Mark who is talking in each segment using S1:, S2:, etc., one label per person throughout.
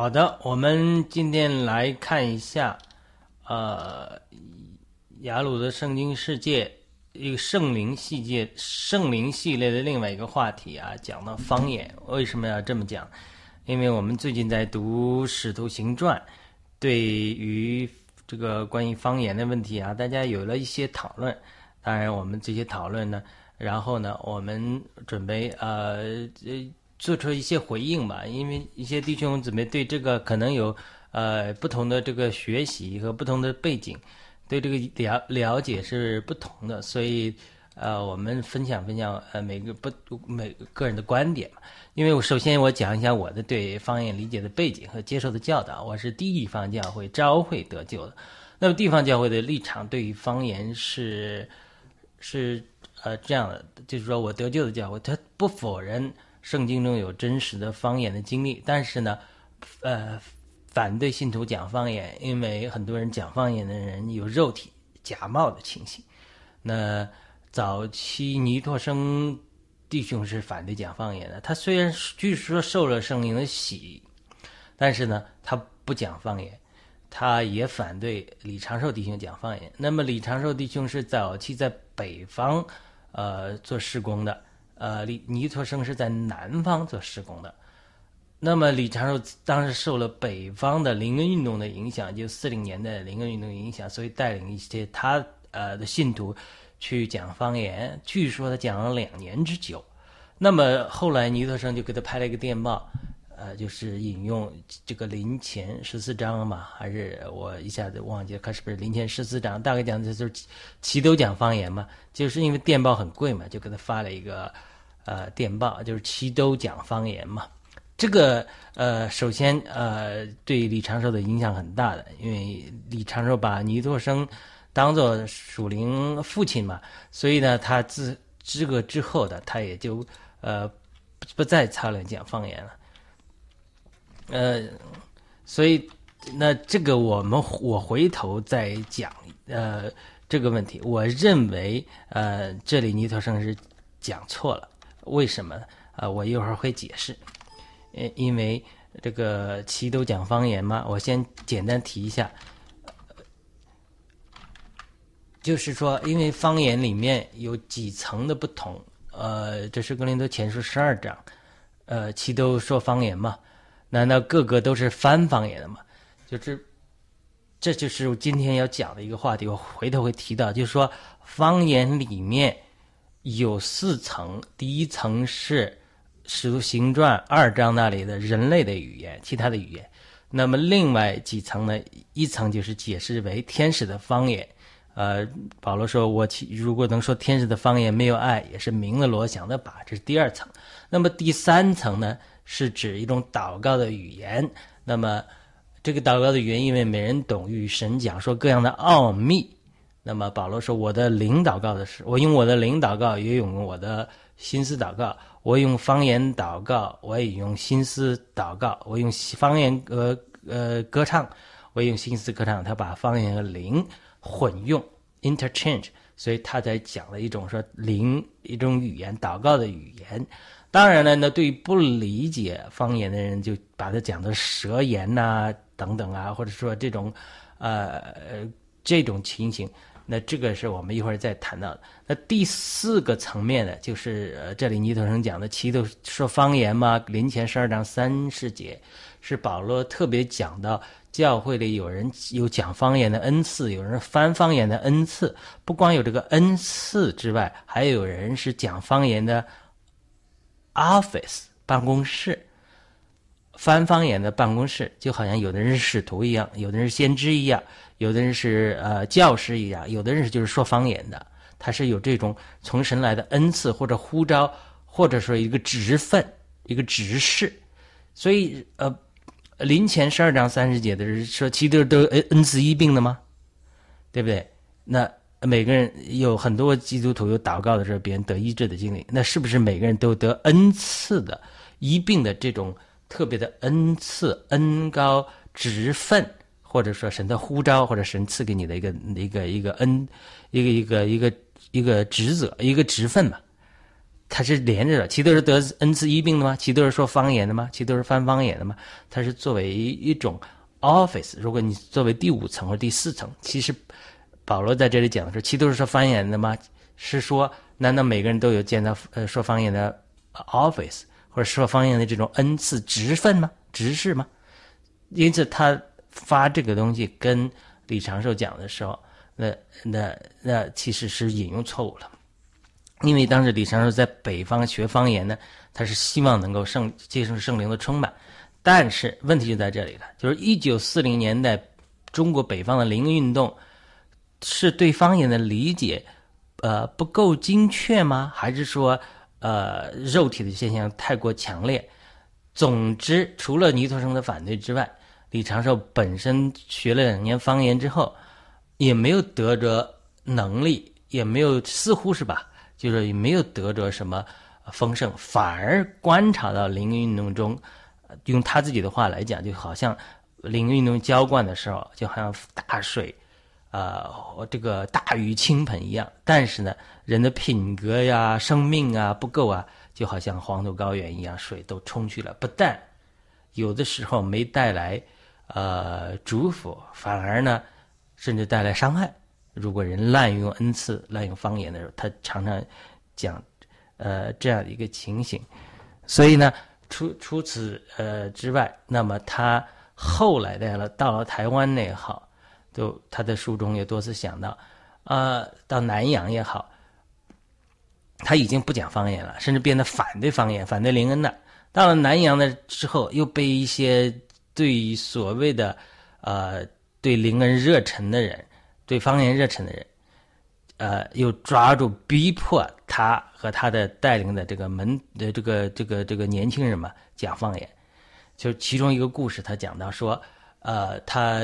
S1: 好的，我们今天来看一下，呃，雅鲁的圣经世界一个圣灵系列圣灵系列的另外一个话题啊，讲到方言。为什么要这么讲？因为我们最近在读《使徒行传》，对于这个关于方言的问题啊，大家有了一些讨论。当然，我们这些讨论呢，然后呢，我们准备呃呃。做出一些回应吧，因为一些弟兄姊妹对这个可能有呃不同的这个学习和不同的背景，对这个了了解是不同的，所以呃我们分享分享呃每个不每个人的观点嘛。因为我首先我讲一下我的对方言理解的背景和接受的教导，我是地方教会召会得救的。那么地方教会的立场对于方言是是呃这样的，就是说我得救的教会，他不否认。圣经中有真实的方言的经历，但是呢，呃，反对信徒讲方言，因为很多人讲方言的人有肉体假冒的情形。那早期尼托生弟兄是反对讲方言的，他虽然据说受了圣灵的洗，但是呢，他不讲方言，他也反对李长寿弟兄讲方言。那么李长寿弟兄是早期在北方呃做施工的。呃，李尼托生是在南方做施工的，那么李长寿当时受了北方的灵恩运动的影响，就四零年的灵恩运动影响，所以带领一些他呃的信徒去讲方言，据说他讲了两年之久。那么后来尼托生就给他拍了一个电报。呃，就是引用这个林前十四章嘛，还是我一下子忘记了，看是不是林前十四章？大概讲的就是齐都讲方言嘛，就是因为电报很贵嘛，就给他发了一个呃电报，就是齐都讲方言嘛。这个呃，首先呃，对李长寿的影响很大的，因为李长寿把倪作生当做属灵父亲嘛，所以呢，他自这个之后的他也就呃不再操练讲方言了。呃，所以那这个我们我回头再讲呃这个问题，我认为呃这里尼托生是讲错了，为什么？呃，我一会儿会解释。呃，因为这个齐都讲方言嘛，我先简单提一下，就是说，因为方言里面有几层的不同，呃，这是格林多前书十二章，呃，齐都说方言嘛。难道个个都是翻方言的吗？就是，这就是我今天要讲的一个话题。我回头会提到，就是说方言里面有四层，第一层是《使徒行传》二章那里的人类的语言，其他的语言。那么另外几层呢？一层就是解释为天使的方言。呃，保罗说：“我如果能说天使的方言，没有爱，也是鸣了罗响的把。”这是第二层。那么第三层呢？是指一种祷告的语言。那么，这个祷告的语言，因为没人懂，与神讲说各样的奥秘。那么保罗说：“我的灵祷告的是，我用我的灵祷告，也用我的心思祷告。我用方言祷告，我也用心思祷告。我用方言呃呃歌唱，我用心思歌唱。他把方言和灵混用 （interchange），所以他才讲了一种说灵一种语言祷告的语言。”当然了，那对于不理解方言的人，就把它讲的舌言呐等等啊，或者说这种，呃这种情形，那这个是我们一会儿再谈到的。那第四个层面呢，就是呃这里尼头生讲的齐头说方言嘛，临前十二章三十节，是保罗特别讲到教会里有人有讲方言的恩赐，有人翻方言的恩赐，不光有这个恩赐之外，还有人是讲方言的。Office 办公室，翻方言的办公室，就好像有的人是使徒一样，有的人是先知一样，有的人是呃教师一样，有的人是就是说方言的，他是有这种从神来的恩赐或者呼召，或者说一个职分、一个职事。所以呃，临前十二章三十节的是说，其实都恩恩赐一病的吗？对不对？那。每个人有很多基督徒有祷告的时候，别人得医治的经历，那是不是每个人都得恩赐的医病的这种特别的恩赐、恩高职分，或者说神的呼召，或者神赐给你的一个一个一个恩，一个一个一个一个职责、一个职分嘛？它是连着的，其都是得恩赐医病的吗？其都是说方言的吗？其都是翻方言的吗？它是作为一种 office。如果你作为第五层或第四层，其实保罗在这里讲的是，其都是说方言的吗？是说，难道每个人都有见到呃说方言的 office 或者说方言的这种恩赐职分吗？职事吗？因此他发这个东西跟李长寿讲的时候，那那那其实是引用错误了。因为当时李长寿在北方学方言呢，他是希望能够圣接受圣灵的充满，但是问题就在这里了，就是一九四零年代中国北方的灵运动是对方言的理解，呃不够精确吗？还是说呃肉体的现象太过强烈？总之，除了尼托生的反对之外，李长寿本身学了两年方言之后，也没有得着能力，也没有似乎是吧？就是也没有得着什么丰盛，反而观察到灵运动中，用他自己的话来讲，就好像灵运动浇灌的时候，就好像大水，呃，这个大雨倾盆一样。但是呢，人的品格呀、生命啊不够啊，就好像黄土高原一样，水都冲去了。不但有的时候没带来呃祝福，反而呢，甚至带来伤害。如果人滥用恩赐、滥用方言的时候，他常常讲，呃，这样的一个情形。所以呢，除除此呃之外，那么他后来的了，到了台湾也好，都他的书中也多次想到，呃，到南洋也好，他已经不讲方言了，甚至变得反对方言、反对林恩了。到了南洋的之后，又被一些对于所谓的呃对林恩热忱的人。对方言热忱的人，呃，又抓住逼迫他和他的带领的这个门的这个这个这个年轻人嘛讲方言，就其中一个故事，他讲到说，呃，他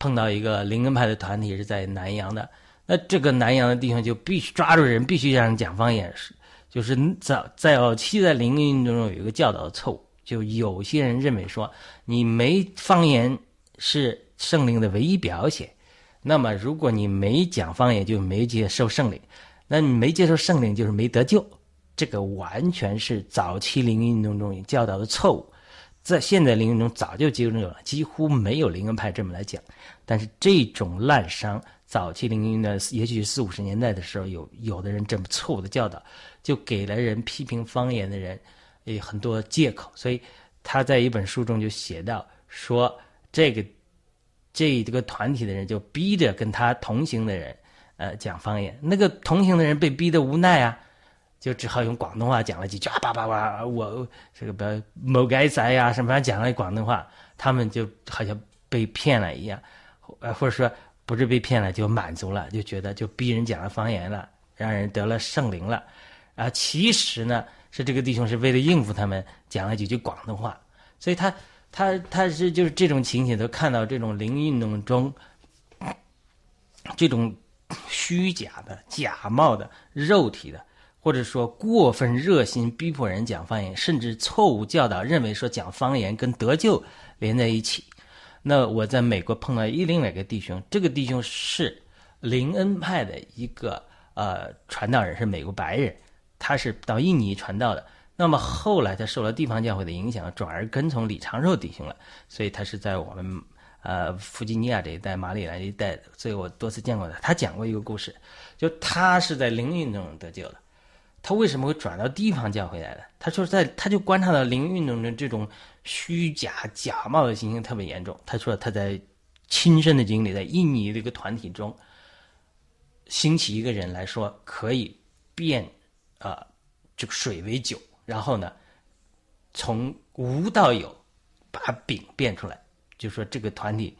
S1: 碰到一个灵恩派的团体是在南洋的，那这个南洋的弟兄就必须抓住人，必须让人讲方言，是就是早早期在灵恩运动中有一个教导的错误，就有些人认为说，你没方言是圣灵的唯一表现。那么，如果你没讲方言，就没接受圣灵；那你没接受圣灵，就是没得救。这个完全是早期灵运动中教导的错误，在现在灵运动中早就纠正了，几乎没有灵恩派这么来讲。但是这种滥觞，早期灵运动也许四五十年代的时候，有有的人这么错误的教导，就给了人批评方言的人有很多借口。所以他在一本书中就写到说这个。这这个团体的人就逼着跟他同行的人，呃，讲方言。那个同行的人被逼得无奈啊，就只好用广东话讲了几句啊，叭叭叭，我这个某该仔呀什么讲了广东话，他们就好像被骗了一样，呃，或者说不是被骗了，就满足了，就觉得就逼人讲了方言了，让人得了圣灵了，啊，其实呢是这个弟兄是为了应付他们讲了几句广东话，所以他。他他是就是这种情形，都看到这种灵运动中，这种虚假的、假冒的、肉体的，或者说过分热心逼迫人讲方言，甚至错误教导，认为说讲方言跟得救连在一起。那我在美国碰到一另外一个弟兄，这个弟兄是灵恩派的一个呃传道人，是美国白人，他是到印尼传道的。那么后来他受了地方教会的影响，转而跟从李长寿弟兄了，所以他是在我们呃弗吉尼亚这一带、马里兰一带，所以我多次见过他。他讲过一个故事，就他是在灵运动中得救的，他为什么会转到地方教会来的？他说在他就观察到灵运动的这种虚假假冒的情形特别严重。他说他在亲身的经历，在印尼这个团体中，兴起一个人来说可以变啊这个水为酒。然后呢，从无到有，把饼变出来，就说这个团体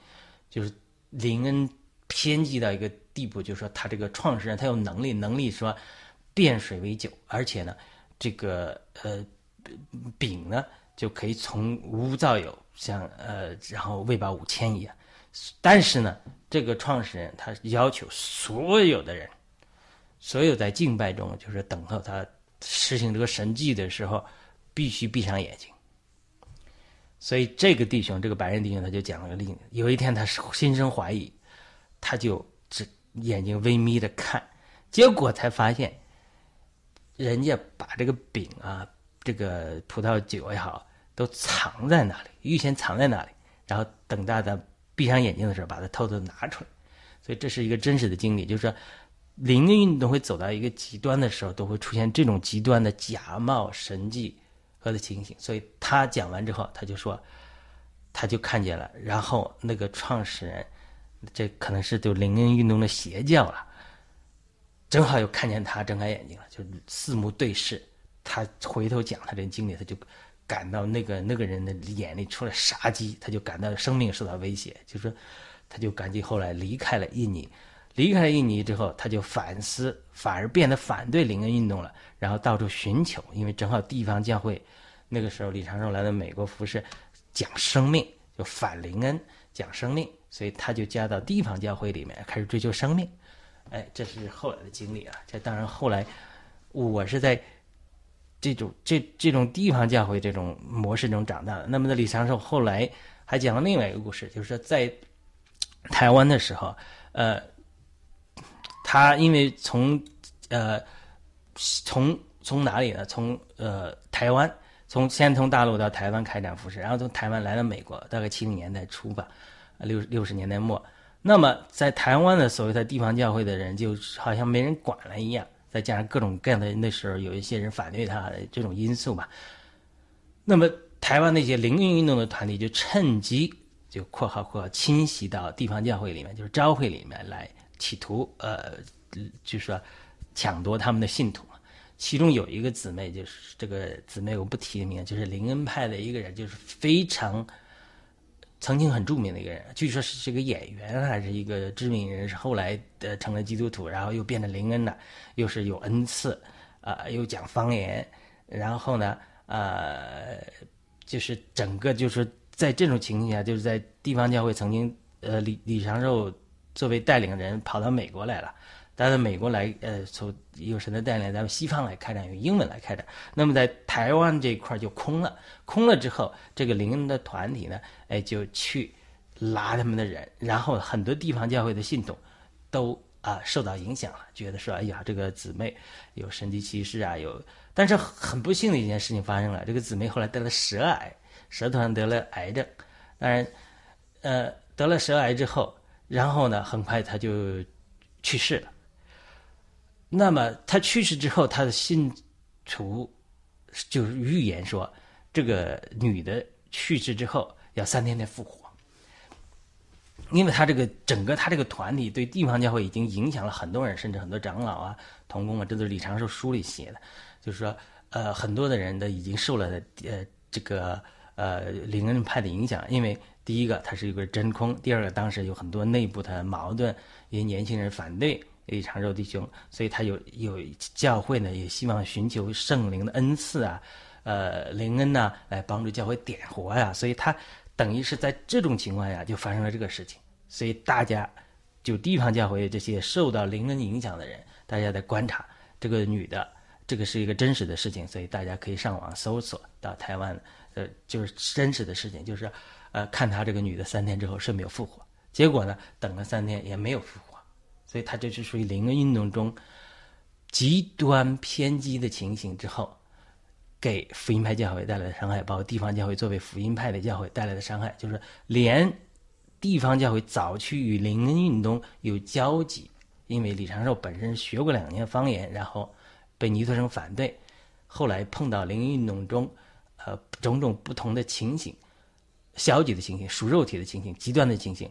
S1: 就是林恩偏激到一个地步，就说他这个创始人他有能力，能力说变水为酒，而且呢，这个呃饼呢就可以从无到有，像呃然后喂饱五千一样。但是呢，这个创始人他要求所有的人，所有在敬拜中就是等候他。实行这个神迹的时候，必须闭上眼睛。所以这个弟兄，这个白人弟兄，他就讲了个例子：有一天他是心生怀疑，他就只眼睛微眯的看，结果才发现，人家把这个饼啊，这个葡萄酒也好，都藏在那里，预先藏在那里，然后等大家闭上眼睛的时候，把它偷偷拿出来。所以这是一个真实的经历，就是说，灵运动会走到一个极端的时候，都会出现这种极端的假冒神迹和的情形。所以他讲完之后，他就说，他就看见了，然后那个创始人，这可能是就灵恩运动的邪教了。正好又看见他睁开眼睛了，就四目对视。他回头讲他这经历，他就感到那个那个人的眼里出了杀机，他就感到生命受到威胁，就说他就赶紧后来离开了印尼。离开了印尼之后，他就反思，反而变得反对灵恩运动了，然后到处寻求。因为正好地方教会那个时候李长寿来到美国服侍，讲生命，就反灵恩，讲生命，所以他就加到地方教会里面，开始追求生命。哎，这是后来的经历啊！这当然后来，我是在这种这这种地方教会这种模式中长大的。那么，的李长寿后来还讲了另外一个故事，就是说在台湾的时候，呃，他因为从呃从从哪里呢？从呃台湾，从先从大陆到台湾开展服饰，然后从台湾来到美国，大概七零年代初吧，六六十年代末。那么，在台湾的所谓的地方教会的人，就好像没人管了一样。再加上各种各样的那时候有一些人反对他的这种因素吧。那么，台湾那些灵运运动的团体就趁机就（括号括号）侵袭到地方教会里面，就是教会里面来，企图呃，就是说抢夺他们的信徒。其中有一个姊妹，就是这个姊妹我不提名，就是林恩派的一个人，就是非常。曾经很著名的一个人，据说是是个演员，还是一个知名人士。后来呃成了基督徒，然后又变成林恩了，又是有恩赐，啊，又讲方言。然后呢，呃，就是整个就是在这种情况下，就是在地方教会曾经，呃，李李长寿作为带领人跑到美国来了。但是美国来，呃，从有神的带领，咱们西方来开展，用英文来开展。那么在台湾这一块就空了，空了之后，这个灵恩的团体呢，哎，就去拉他们的人，然后很多地方教会的信徒都啊受到影响了，觉得说，哎呀，这个姊妹有神迹奇事啊，有。但是很不幸的一件事情发生了，这个姊妹后来得了舌癌，舌头上得了癌症。当然，呃，得了舌癌之后，然后呢，很快他就去世了。那么他去世之后，他的信徒就预言说，这个女的去世之后要三天内复活，因为他这个整个他这个团体对地方教会已经影响了很多人，甚至很多长老啊、童工啊，这都是李长寿书里写的，就是说，呃，很多的人都已经受了呃这个呃灵恩派的影响，因为第一个它是一个真空，第二个当时有很多内部的矛盾，因为年轻人反对。李长肉弟兄，所以他有有教会呢，也希望寻求圣灵的恩赐啊，呃，灵恩呢，来帮助教会点活呀。所以他等于是在这种情况下就发生了这个事情。所以大家就地方教会这些受到灵恩影响的人，大家在观察这个女的，这个是一个真实的事情，所以大家可以上网搜索到台湾，呃，就是真实的事情，就是呃，看他这个女的三天之后是没有复活，结果呢，等了三天也没有复活。所以，他这是属于灵恩运动中极端偏激的情形之后，给福音派教会带来的伤害，包括地方教会作为福音派的教会带来的伤害，就是连地方教会早期与灵恩运动有交集，因为李长寿本身学过两年方言，然后被尼托生反对，后来碰到灵恩运动中，呃，种种不同的情形，消极的情形、属肉体的情形、极端的情形。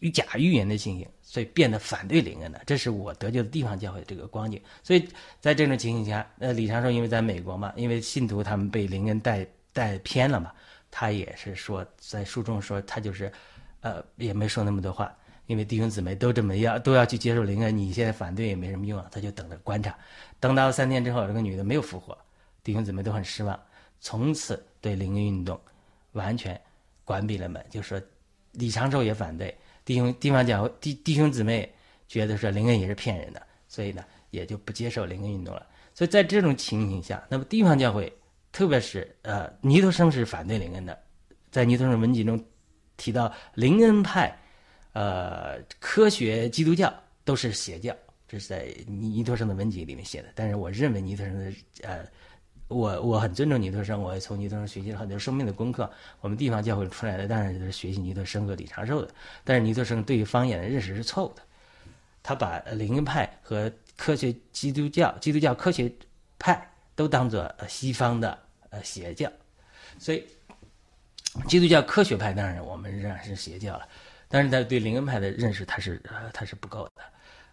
S1: 与假预言的情形，所以变得反对灵恩的，这是我得救的地方教会这个光景。所以在这种情形下，呃，李长寿因为在美国嘛，因为信徒他们被灵恩带带偏了嘛，他也是说在书中说他就是，呃，也没说那么多话，因为弟兄姊妹都这么要都要去接受灵恩，你现在反对也没什么用啊，他就等着观察，等到三天之后，这个女的没有复活，弟兄姊妹都很失望，从此对灵恩运动完全关闭了门，就说李长寿也反对。弟兄地方讲弟弟兄姊妹觉得说灵恩也是骗人的，所以呢也就不接受灵恩运动了。所以在这种情形下，那么地方教会，特别是呃尼托生是反对灵恩的，在尼托生文集中提到灵恩派，呃科学基督教都是邪教，这是在尼尼托生的文集里面写的。但是我认为尼托生的呃，我我很尊重尼特生，我也从尼特生学习了很多生命的功课。我们地方教会出来的当然是学习尼特生和李长寿的，但是尼特生对于方言的认识是错误的，他把灵恩派和科学基督教、基督教科学派都当做西方的呃邪教，所以基督教科学派当然我们仍然是邪教了。但是他对灵恩派的认识，他是他是不够的，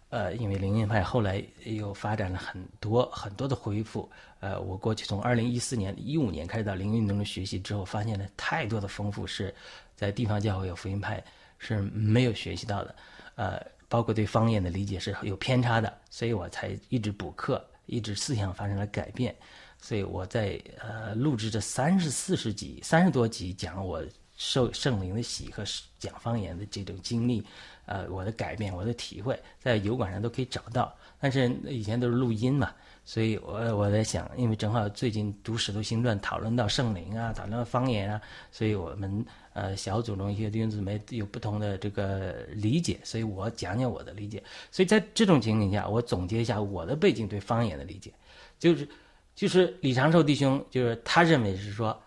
S1: 呃，因为灵恩派后来又发展了很多很多的恢复，呃，我过去从二零一四年一五年开始到灵运动的学习之后，发现了太多的丰富是在地方教会有福音派是没有学习到的，呃，包括对方言的理解是有偏差的，所以我才一直补课，一直思想发生了改变，所以我在呃录制这三十四十集三十多集讲我。受圣灵的喜和讲方言的这种经历，呃，我的改变，我的体会，在油管上都可以找到。但是以前都是录音嘛，所以我我在想，因为正好最近读《使徒行传》，讨论到圣灵啊，讨论到方言啊，所以我们呃小组中一些弟兄姊妹有不同的这个理解，所以我讲讲我的理解。所以在这种情景下，我总结一下我的背景对方言的理解，就是就是李长寿弟兄，就是他认为是说。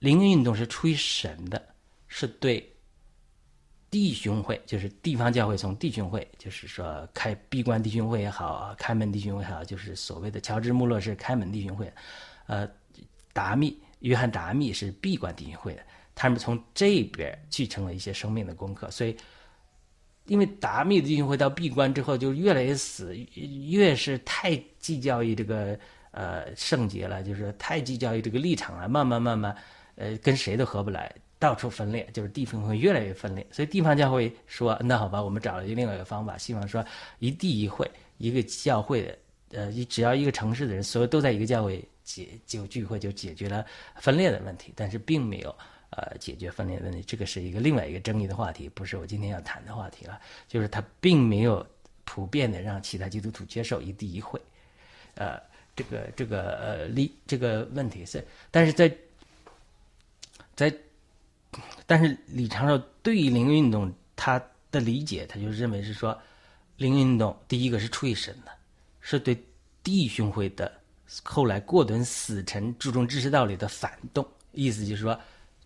S1: 灵运动是出于神的，是对弟兄会，就是地方教会，从弟兄会，就是说开闭关弟兄会也好，开门弟兄会也好，就是所谓的乔治穆勒是开门弟兄会，呃，达密约翰达密是闭关弟兄会的，他们从这边继承了一些生命的功课，所以因为达密的弟兄会到闭关之后就越来越死，越是太计较于这个呃圣洁了，就是太计较于这个立场了，慢慢慢慢。呃，跟谁都合不来，到处分裂，就是地方会越来越分裂。所以地方教会说：“那好吧，我们找了一个另外一个方法，希望说一地一会，一个教会的，呃，一只要一个城市的人，所有都在一个教会解就聚会，就解决了分裂的问题。但是并没有呃解决分裂的问题，这个是一个另外一个争议的话题，不是我今天要谈的话题了。就是他并没有普遍的让其他基督徒接受一地一会，呃，这个这个呃利这个问题是，但是在。在，但是李长寿对于灵运动他的理解，他就认为是说，灵运动第一个是出于神的，是对弟兄会的后来过顿死沉注重知识道理的反动，意思就是说，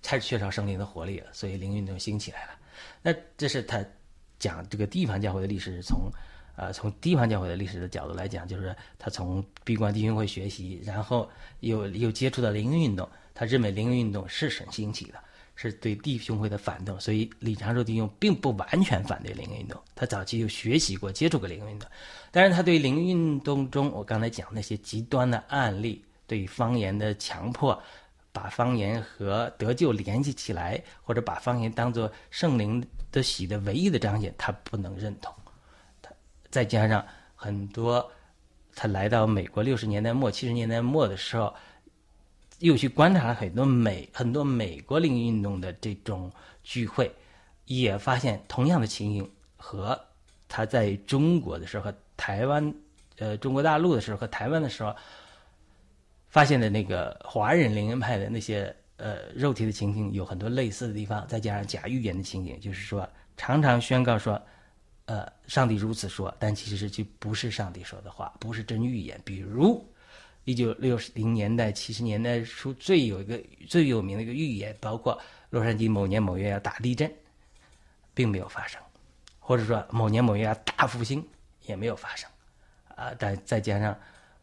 S1: 太缺少圣灵的活力了，所以灵运动兴起来了。那这是他讲这个地方教会的历史，从呃从地方教会的历史的角度来讲，就是他从闭关弟兄会学习，然后又又接触到灵运动。他认为灵运动是神兴起的，是对弟兄会的反动，所以李长寿弟兄并不完全反对灵运动。他早期有学习过、接触过灵运动，但是他对灵运动中我刚才讲那些极端的案例，对方言的强迫，把方言和得救联系起来，或者把方言当作圣灵的喜的唯一的彰显，他不能认同。他再加上很多，他来到美国六十年代末、七十年代末的时候。又去观察了很多美很多美国灵运动的这种聚会，也发现同样的情形和他在中国的时候和台湾，呃，中国大陆的时候和台湾的时候发现的那个华人灵恩派的那些呃肉体的情形有很多类似的地方，再加上假预言的情景，就是说常常宣告说，呃，上帝如此说，但其实就不是上帝说的话，不是真预言，比如。一九六零年代、七十年代初，最有一个最有名的一个预言，包括洛杉矶某年某月要大地震，并没有发生；或者说某年某月要大复兴，也没有发生。啊，但再加上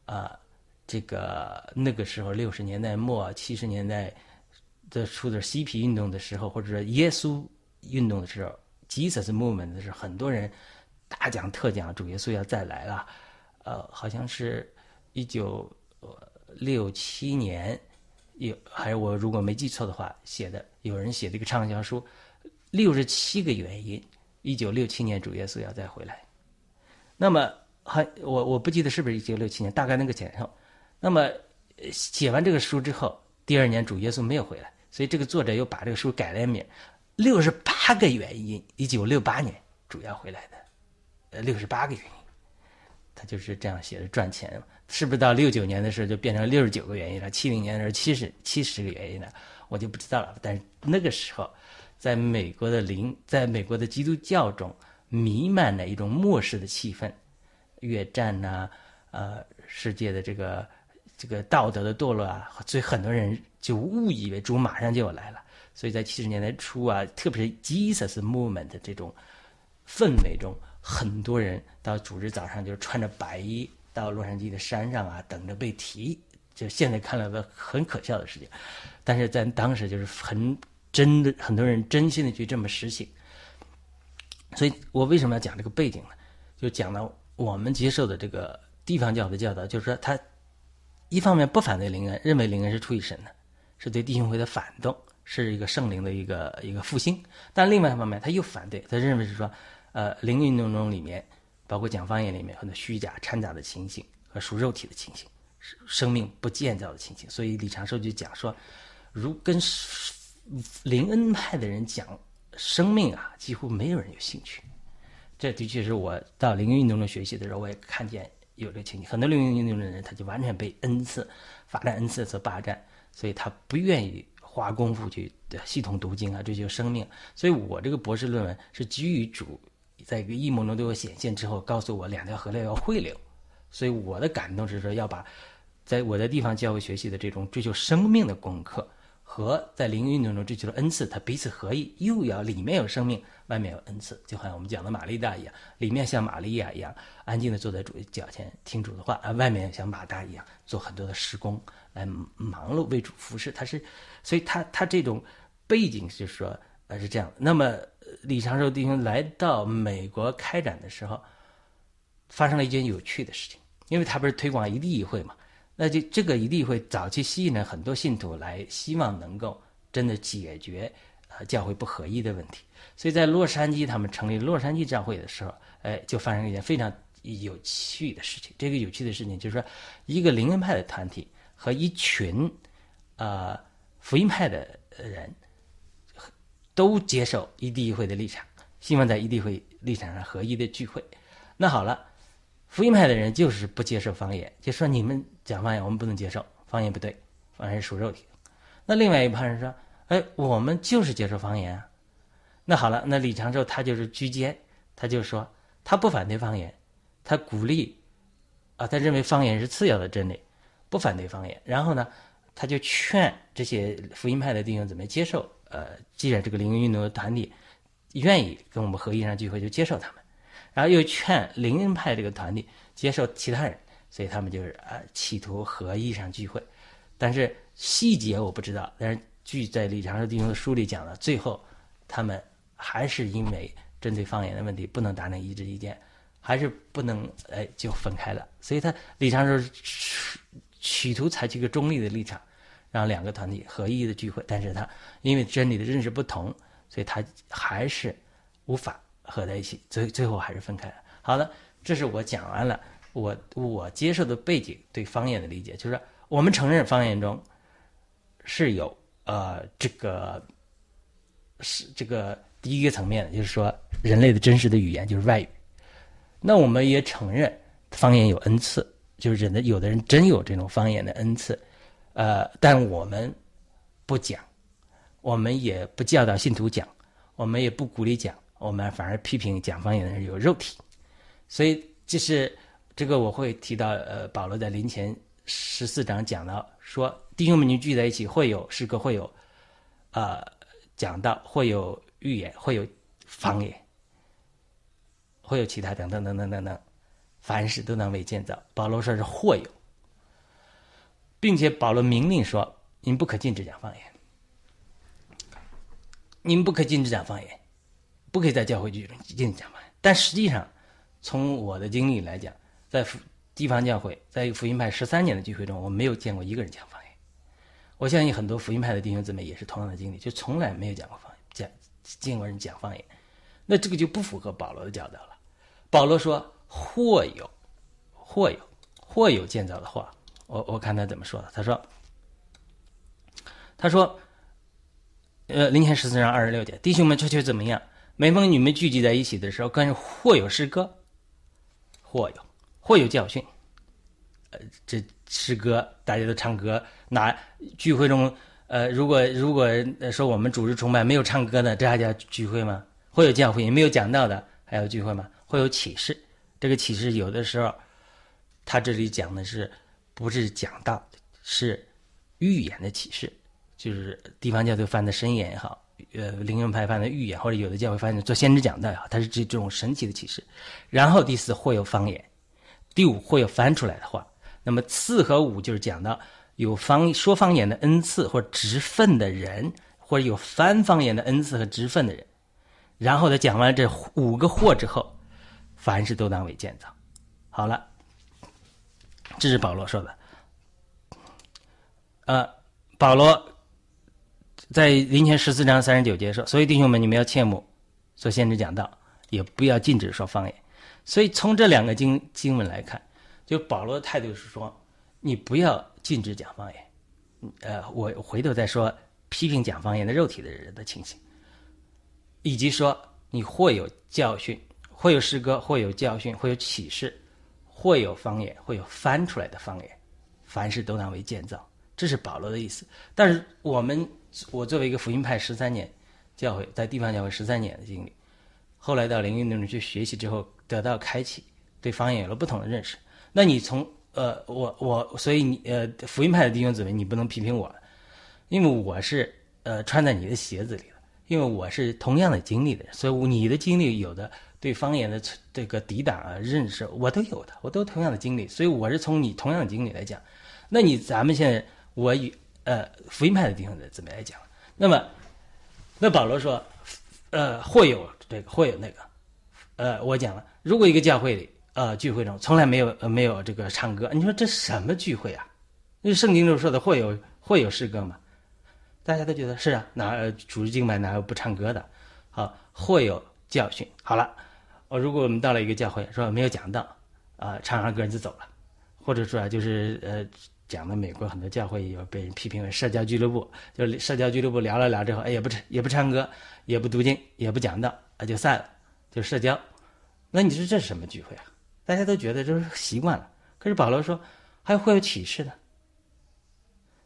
S1: 啊，这个那个时候六十年代末、七十年代的出的嬉皮运动的时候，或者说耶稣运动的时候，Jesus movement 的时候，很多人大讲特讲主耶稣要再来了。呃，好像是一九。六七年，有还有我如果没记错的话，写的有人写这个畅销书，六十七个原因，一九六七年主耶稣要再回来。那么还我我不记得是不是一九六七年，大概那个前后。那么写完这个书之后，第二年主耶稣没有回来，所以这个作者又把这个书改了名，六十八个原因，一九六八年主要回来的，呃，六十八个原因。他就是这样写的，赚钱是不是到六九年的时候就变成六十九个原因了？七零年的时候七十七十个原因了，我就不知道了。但是那个时候，在美国的灵，在美国的基督教中弥漫了一种末世的气氛，越战呐，呃，世界的这个这个道德的堕落啊，所以很多人就误以为主马上就要来了。所以在七十年代初啊，特别是 Jesus Movement 这种氛围中，很多人到主日早上就穿着白衣到洛杉矶的山上啊，等着被提。就现在看来的很可笑的事情，但是在当时就是很真的，很多人真心的去这么实行。所以我为什么要讲这个背景呢？就讲到我们接受的这个地方教的教导，就是说他一方面不反对灵恩，认为灵恩是出于神的，是对弟兄会的反动。是一个圣灵的一个一个复兴，但另外一方面他又反对，他认为是说，呃，灵运动中里面，包括讲方言里面很多虚假掺杂的情形和属肉体的情形，生命不建造的情形。所以李长寿就讲说，如跟灵恩派的人讲生命啊，几乎没有人有兴趣。这的确是我到灵运动中学习的时候，我也看见有这个情形。很多灵运动的人，他就完全被恩赐、发展恩赐所霸占，所以他不愿意。花功夫去系统读经啊，追求生命。所以我这个博士论文是基于主在一个异梦中对我显现之后，告诉我两条河流要汇流。所以我的感动是说，要把在我的地方教会学习的这种追求生命的功课，和在灵运动中追求的恩赐，它彼此合一，又要里面有生命，外面有恩赐，就好像我们讲的玛丽大一样，里面像玛利亚一样安静的坐在主脚前听主的话，啊，外面像马大一样做很多的施工。来忙碌为主服侍，他是，所以他他这种背景是说，呃是这样。那么李长寿弟兄来到美国开展的时候，发生了一件有趣的事情，因为他不是推广一地议会嘛，那就这个一地议会早期吸引了很多信徒来，希望能够真的解决呃教会不合一的问题。所以在洛杉矶他们成立洛杉矶教会的时候，哎，就发生了一件非常有趣的事情。这个有趣的事情就是说，一个灵恩派的团体。和一群，呃，福音派的人，都接受一地议会的立场，希望在一地会立场上合一的聚会。那好了，福音派的人就是不接受方言，就说你们讲方言，我们不能接受，方言不对，方言属肉体。那另外一派人说，哎，我们就是接受方言啊。那好了，那李长寿他就是居间，他就说他不反对方言，他鼓励，啊，他认为方言是次要的真理。不反对方言，然后呢，他就劝这些福音派的弟兄姊妹接受。呃，既然这个灵恩运动的团体愿意跟我们合议上聚会，就接受他们。然后又劝灵恩派这个团体接受其他人，所以他们就是啊，企图合议上聚会。但是细节我不知道。但是据在李长寿弟兄的书里讲了，最后他们还是因为针对方言的问题不能达成一致意见，还是不能哎就分开了。所以他李长寿。企图采取一个中立的立场，让两个团体合一的聚会，但是他因为真理的认识不同，所以他还是无法合在一起，最最后还是分开了。好了，这是我讲完了，我我接受的背景对方言的理解，就是我们承认方言中是有呃这个是这个第一个层面的，就是说人类的真实的语言就是外语，那我们也承认方言有恩赐。就是人的，有的人真有这种方言的恩赐，呃，但我们不讲，我们也不教导信徒讲，我们也不鼓励讲，我们反而批评讲方言的人有肉体，所以就是这个我会提到，呃，保罗在临前十四章讲到说，弟兄们你聚在一起会有诗歌，会有，呃，讲到会有预言，会有方言，会有其他等等等等等等。凡事都能为建造。保罗说是或有，并且保罗明令说：“您不可禁止讲方言，您不可禁止讲方言，不可以在教会聚中禁止讲方言。”但实际上，从我的经历来讲，在地方教会，在福音派十三年的聚会中，我没有见过一个人讲方言。我相信很多福音派的弟兄姊妹也是同样的经历，就从来没有讲过方言，讲见过人讲方言。那这个就不符合保罗的教导了。保罗说。或有，或有，或有建造的话，我我看他怎么说的。他说，他说，呃，零前十四章二十六节，弟兄们，这却怎么样？每逢你们聚集在一起的时候，跟或有诗歌，或有，或有教训。呃，这诗歌大家都唱歌，那聚会中，呃，如果如果说我们主日崇拜没有唱歌的，这还叫聚会吗？会有教会，没有讲到的，还有聚会吗？会有启示。这个启示有的时候，他这里讲的是不是讲道，是预言的启示，就是地方教会翻的申言也好，呃，灵恩派翻的预言，或者有的教会翻的做先知讲道也好，它是这这种神奇的启示。然后第四会有方言，第五会有翻出来的话。那么四和五就是讲到有方说方言的恩赐或职分的人，或者有翻方言的恩赐和职分的人。然后他讲完这五个或之后，凡事都当为建造。好了，这是保罗说的。呃，保罗在林前十四章三十九节说：“所以弟兄们，你们要切慕说先知讲道，也不要禁止说方言。”所以从这两个经经文来看，就保罗的态度是说：你不要禁止讲方言。呃，我回头再说批评讲方言的肉体的人的情形。以及说，你或有教训，或有诗歌，或有教训，或有启示，会有方言，会有翻出来的方言，凡事都当为建造，这是保罗的意思。但是我们，我作为一个福音派十三年教会，在地方教会十三年的经历，后来到灵运动中去学习之后，得到开启，对方言有了不同的认识。那你从呃，我我，所以你呃，福音派的弟兄姊妹，你不能批评我，因为我是呃穿在你的鞋子里。因为我是同样的经历的人，所以你的经历有的对方言的这个抵挡啊认识，我都有的，我都同样的经历，所以我是从你同样的经历来讲。那你咱们现在我与呃福音派的弟兄怎么来讲？那么那保罗说，呃或有这个或有那个，呃我讲了，如果一个教会里呃聚会中从来没有没有这个唱歌，你说这什么聚会啊？那圣经中说的会有会有诗歌吗？大家都觉得是啊，哪主日敬拜哪有不唱歌的？好，或有教训。好了，哦如果我们到了一个教会，说没有讲道，啊，唱唱歌就走了，或者说啊，就是呃，讲的美国很多教会有被人批评为社交俱乐部，就是社交俱乐部聊了聊之后，哎，也不唱也不唱歌，也不读经，也不讲道，啊，就散了，就社交。那你说这是什么聚会啊？大家都觉得这是习惯了。可是保罗说，还会有启示的。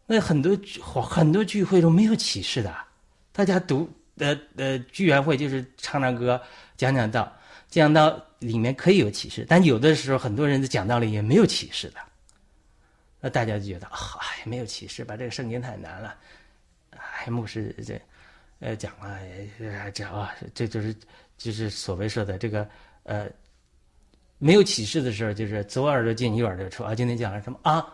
S1: 那很多很多聚会都没有启示的，大家读呃呃聚员会就是唱唱歌讲讲道，讲道里面可以有启示，但有的时候很多人的讲道里也没有启示的，那大家就觉得啊，哎，没有启示，把这个圣经太难了，哎，牧师这呃讲了这啊，这就是就是所谓说的这个呃没有启示的时候，就是左耳朵进右耳朵出啊，今天讲了什么啊？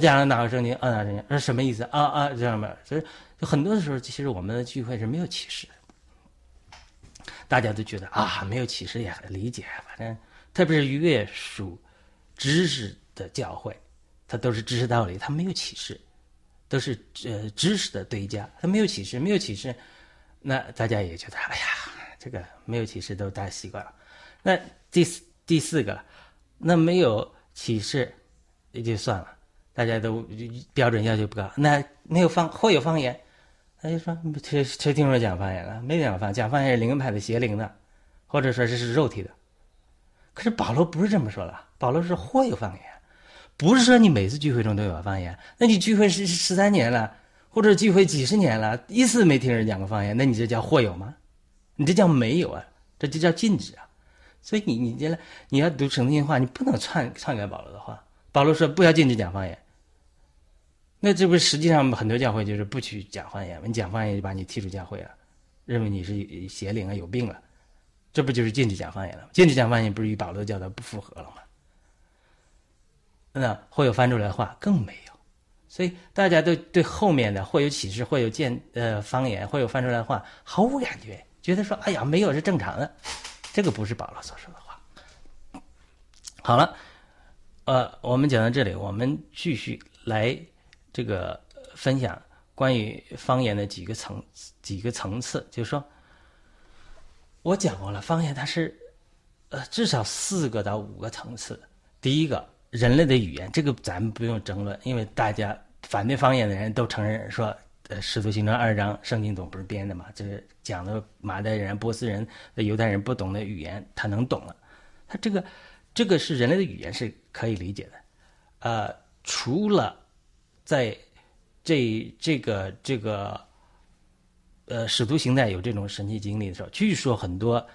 S1: 讲了哪个圣经？啊，哪个圣经？那什么意思？啊啊，这样的。所以，就很多的时候，其实我们的聚会是没有启示的。大家都觉得啊，没有启示也很理解。反正，特别是越属知识的教会，它都是知识道理，它没有启示，都是呃知识的堆加，它没有启示，没有启示，那大家也觉得，哎呀，这个没有启示都大家习惯了。那第四第四个，那没有启示也就算了。大家都标准要求不高，那没有方会有方言，他就说谁谁听说讲方言了？没讲方讲方言是灵派的邪灵的，或者说这是肉体的。可是保罗不是这么说的，保罗是会有方言，不是说你每次聚会中都有方言。那你聚会十十三年了，或者聚会几十年了，一次没听人讲过方言，那你这叫会有吗？你这叫没有啊，这就叫禁止啊。所以你你进来你要读圣经话，你不能篡篡改保罗的话。保罗说不要禁止讲方言。那这不实际上很多教会就是不去讲方言，你讲方言就把你踢出教会了，认为你是邪灵啊，有病了，这不就是禁止讲方言了吗？禁止讲方言不是与保罗教导不符合了吗？那会有翻出来话更没有，所以大家都对后面的会有启示、会有见呃方言、会有翻出来话毫无感觉，觉得说哎呀没有是正常的，这个不是保罗所说的话。好了，呃，我们讲到这里，我们继续来。这个分享关于方言的几个层几个层次，就是说，我讲过了，方言它是呃至少四个到五个层次。第一个，人类的语言，这个咱们不用争论，因为大家反对方言的人都承认说，呃，《使徒行传》二章，圣经总不是编的嘛，这是讲的马代人、波斯人、犹太人不懂的语言，他能懂了。他这个这个是人类的语言是可以理解的，呃，除了。在这这个这个呃使徒行代有这种神奇经历的时候，据说很多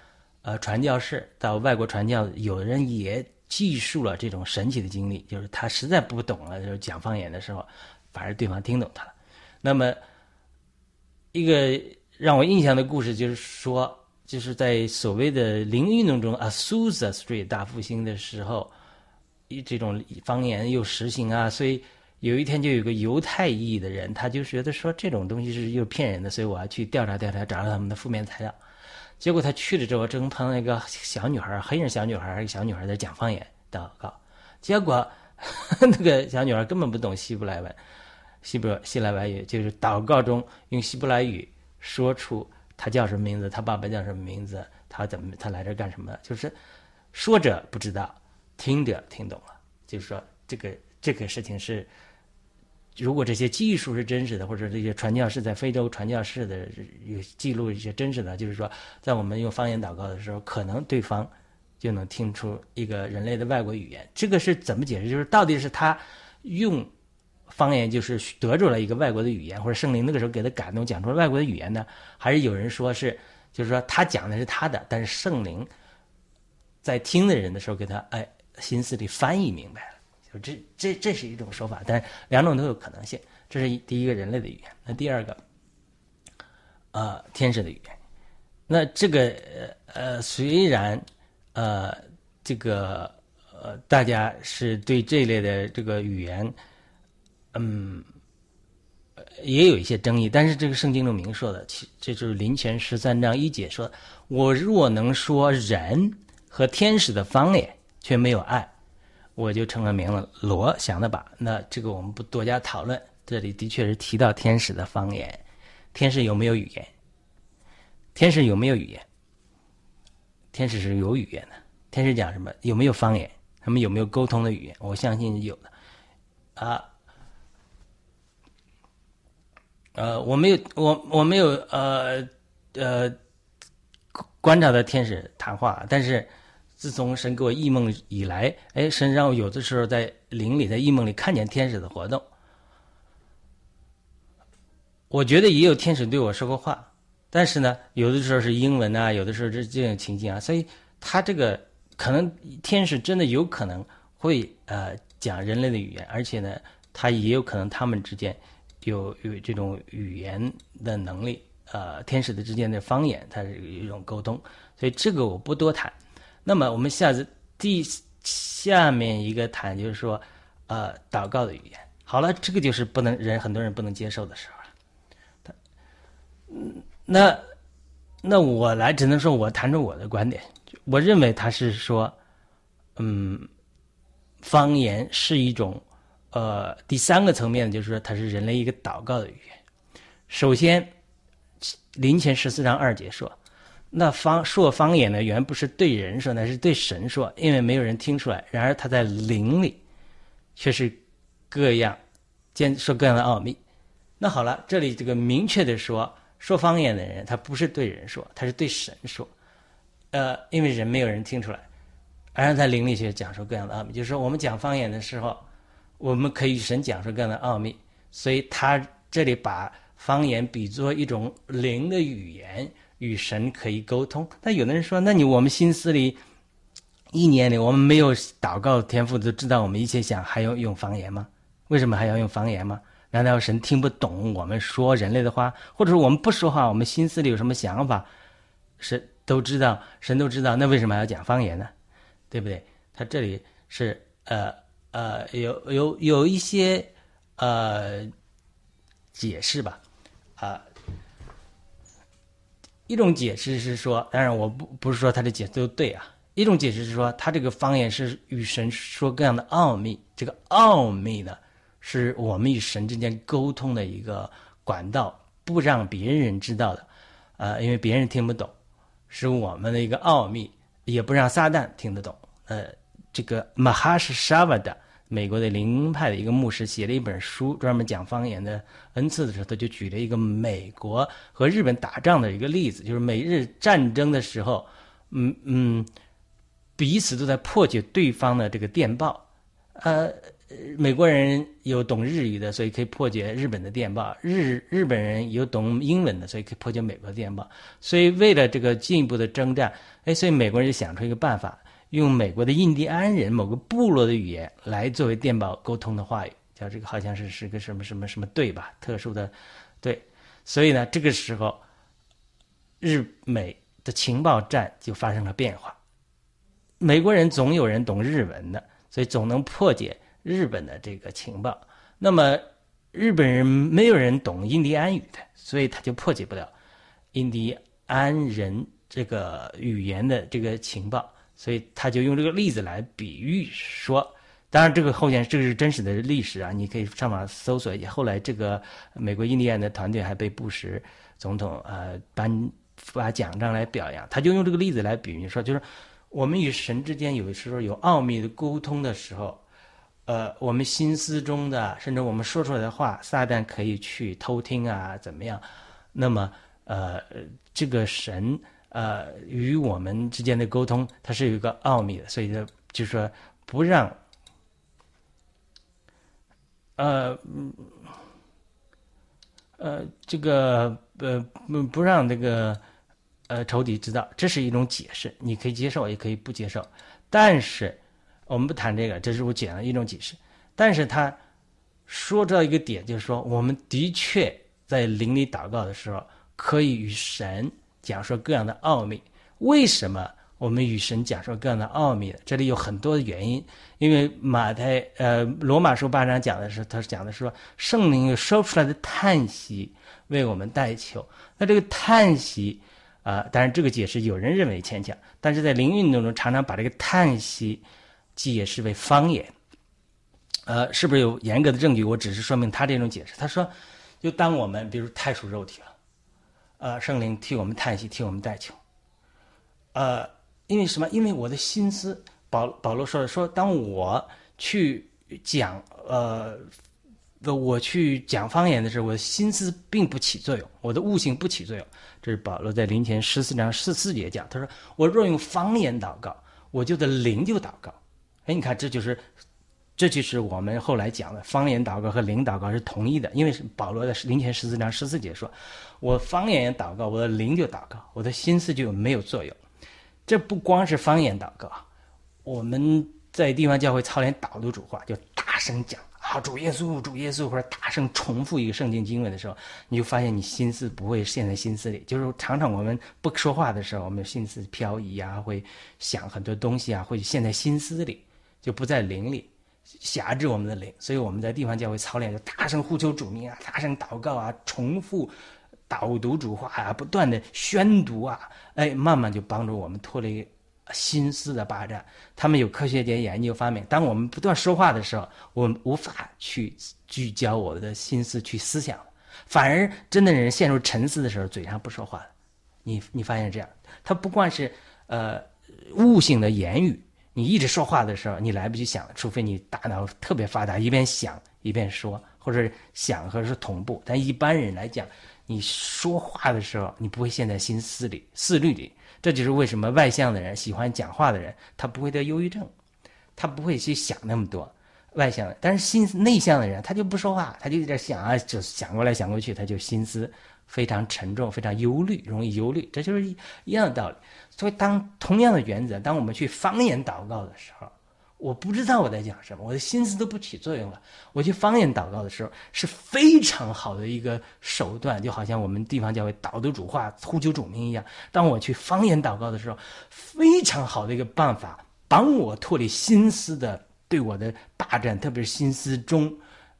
S1: 呃传教士到外国传教，有的人也记述了这种神奇的经历，就是他实在不懂了，就是讲方言的时候，反而对方听懂他了。那么一个让我印象的故事就是说。就是在所谓的零运动中，Azusa Street 大复兴的时候，一这种方言又实行啊，所以有一天就有个犹太裔的人，他就觉得说这种东西是又骗人的，所以我要去调查调查，找到他们的负面材料。结果他去了之后，正碰到一个小女孩，黑人小女孩，一个小女孩在讲方言祷告，结果那个小女孩根本不懂希伯来文，希伯希来文语，就是祷告中用希伯来语说出。他叫什么名字？他爸爸叫什么名字？他怎么？他来这干什么？就是说着不知道，听着听懂了。就是说，这个这个事情是，如果这些技术是真实的，或者这些传教士在非洲传教士的有记录一些真实的，就是说，在我们用方言祷告的时候，可能对方就能听出一个人类的外国语言。这个是怎么解释？就是到底是他用。方言就是得着了一个外国的语言，或者圣灵那个时候给他感动，讲出了外国的语言呢？还是有人说是，就是说他讲的是他的，但是圣灵在听的人的时候给他哎心思里翻译明白了，这这这是一种说法，但两种都有可能性。这是第一个人类的语言，那第二个，呃，天使的语言。那这个呃虽然呃这个呃大家是对这一类的这个语言。嗯，也有一些争议，但是这个圣经中明说的，其这就是林前十三章一节说：“我若能说人和天使的方言，却没有爱，我就成了名了。”罗想的吧？那这个我们不多加讨论。这里的确是提到天使的方言，天使有没有语言？天使有没有语言？天使是有语言的。天使讲什么？有没有方言？他们有没有沟通的语言？我相信有的。啊。呃，我没有，我我没有，呃，呃，观察到天使谈话，但是自从神给我异梦以来，哎，神让我有的时候在灵里，在异梦里看见天使的活动，我觉得也有天使对我说过话，但是呢，有的时候是英文啊，有的时候是这种情境啊，所以他这个可能天使真的有可能会呃讲人类的语言，而且呢，他也有可能他们之间。有有这种语言的能力，呃，天使的之间的方言，它是一种沟通，所以这个我不多谈。那么我们下次第下面一个谈就是说，呃，祷告的语言。好了，这个就是不能人很多人不能接受的时候了。那那我来只能说我谈出我的观点，我认为他是说，嗯，方言是一种。呃，第三个层面就是说，它是人类一个祷告的语言。首先，林前十四章二节说，那方说方言呢，原不是对人说，那是对神说，因为没有人听出来。然而他在灵里，却是各样，兼说各样的奥秘。那好了，这里这个明确的说，说方言的人，他不是对人说，他是对神说。呃，因为人没有人听出来，而在灵里却讲述各样的奥秘。就是说，我们讲方言的时候。我们可以与神讲述各样的奥秘，所以他这里把方言比作一种灵的语言，与神可以沟通。但有的人说，那你我们心思里一年里我们没有祷告天赋，都知道我们一切想还要用方言吗？为什么还要用方言吗？难道神听不懂我们说人类的话，或者说我们不说话，我们心思里有什么想法，神都知道，神都知道，那为什么还要讲方言呢？对不对？他这里是呃。呃，有有有一些呃解释吧，啊，一种解释是说，当然我不不是说他的解释都对啊。一种解释是说，他这个方言是与神说各样的奥秘，这个奥秘呢，是我们与神之间沟通的一个管道，不让别人知道的，呃，因为别人听不懂，是我们的一个奥秘，也不让撒旦听得懂。呃，这个马哈是沙瓦的。美国的灵派的一个牧师写了一本书，专门讲方言的恩赐的时候，他就举了一个美国和日本打仗的一个例子，就是美日战争的时候，嗯嗯，彼此都在破解对方的这个电报，呃，美国人有懂日语的，所以可以破解日本的电报；日日本人有懂英文的，所以可以破解美国的电报。所以为了这个进一步的征战，哎，所以美国人就想出一个办法，用美国的印第安人某个部落的语言来作为电报沟通的话语，叫这个好像是是个什么什么什么队吧，特殊的队。所以呢，这个时候日美的情报战就发生了变化。美国人总有人懂日文的，所以总能破解。日本的这个情报，那么日本人没有人懂印第安语的，所以他就破解不了印第安人这个语言的这个情报，所以他就用这个例子来比喻说，当然这个后面这个是真实的历史啊，你可以上网搜索一下。后来这个美国印第安的团队还被布什总统呃颁发奖章来表扬，他就用这个例子来比喻说，就是我们与神之间有的时候有奥秘的沟通的时候。呃，我们心思中的，甚至我们说出来的话，撒旦可以去偷听啊，怎么样？那么，呃，这个神，呃，与我们之间的沟通，它是有一个奥秘的，所以呢，就是说，不让，呃，呃，这个，呃，不不让这个，呃，仇敌知道，这是一种解释，你可以接受，也可以不接受，但是。我们不谈这个，这是我讲的一种解释。但是他说到一个点，就是说，我们的确在灵里祷告的时候，可以与神讲说各样的奥秘。为什么我们与神讲说各样的奥秘？这里有很多的原因。因为马太呃罗马书八章讲的是，他讲的是说圣灵有说出来的叹息为我们代求。那这个叹息啊，当然这个解释有人认为牵强，但是在灵运动中常常把这个叹息。解释为方言，呃，是不是有严格的证据？我只是说明他这种解释。他说，就当我们比如太属肉体了，呃，圣灵替我们叹息，替我们代求，呃，因为什么？因为我的心思，保保罗说的说，当我去讲，呃，我去讲方言的时候，我的心思并不起作用，我的悟性不起作用。这是保罗在临前十四章十四节讲，他说，我若用方言祷告，我就的灵就祷告。哎，你看，这就是，这就是我们后来讲的方言祷告和灵祷告是同一的，因为保罗在灵前十四章十四节说：“我方言祷告，我的灵就祷告，我的心思就没有作用。”这不光是方言祷告，我们在地方教会操练导读主话，就大声讲啊，主耶稣，主耶稣，或者大声重复一个圣经经文的时候，你就发现你心思不会陷在心思里。就是常常我们不说话的时候，我们心思漂移啊，会想很多东西啊，会陷在心思里。就不在灵里辖制我们的灵，所以我们在地方教会操练，就大声呼求主名啊，大声祷告啊，重复导读主话啊，不断的宣读啊，哎，慢慢就帮助我们脱离心思的霸占。他们有科学家研究发明，当我们不断说话的时候，我们无法去聚焦我们的心思去思想，反而真的人陷入沉思的时候，嘴上不说话你你发现这样，他不光是呃悟性的言语。你一直说话的时候，你来不及想，除非你大脑特别发达，一边想一边说，或者想和是同步。但一般人来讲，你说话的时候，你不会陷在心思里、思虑里。这就是为什么外向的人喜欢讲话的人，他不会得忧郁症，他不会去想那么多。外向的，但是心内向的人，他就不说话，他就在这想啊，就想过来想过去，他就心思。非常沉重，非常忧虑，容易忧虑，这就是一一样的道理。所以，当同样的原则，当我们去方言祷告的时候，我不知道我在讲什么，我的心思都不起作用了。我去方言祷告的时候，是非常好的一个手段，就好像我们地方教会导读主话、呼求主名一样。当我去方言祷告的时候，非常好的一个办法，帮我脱离心思的对我的霸占，特别是心思中。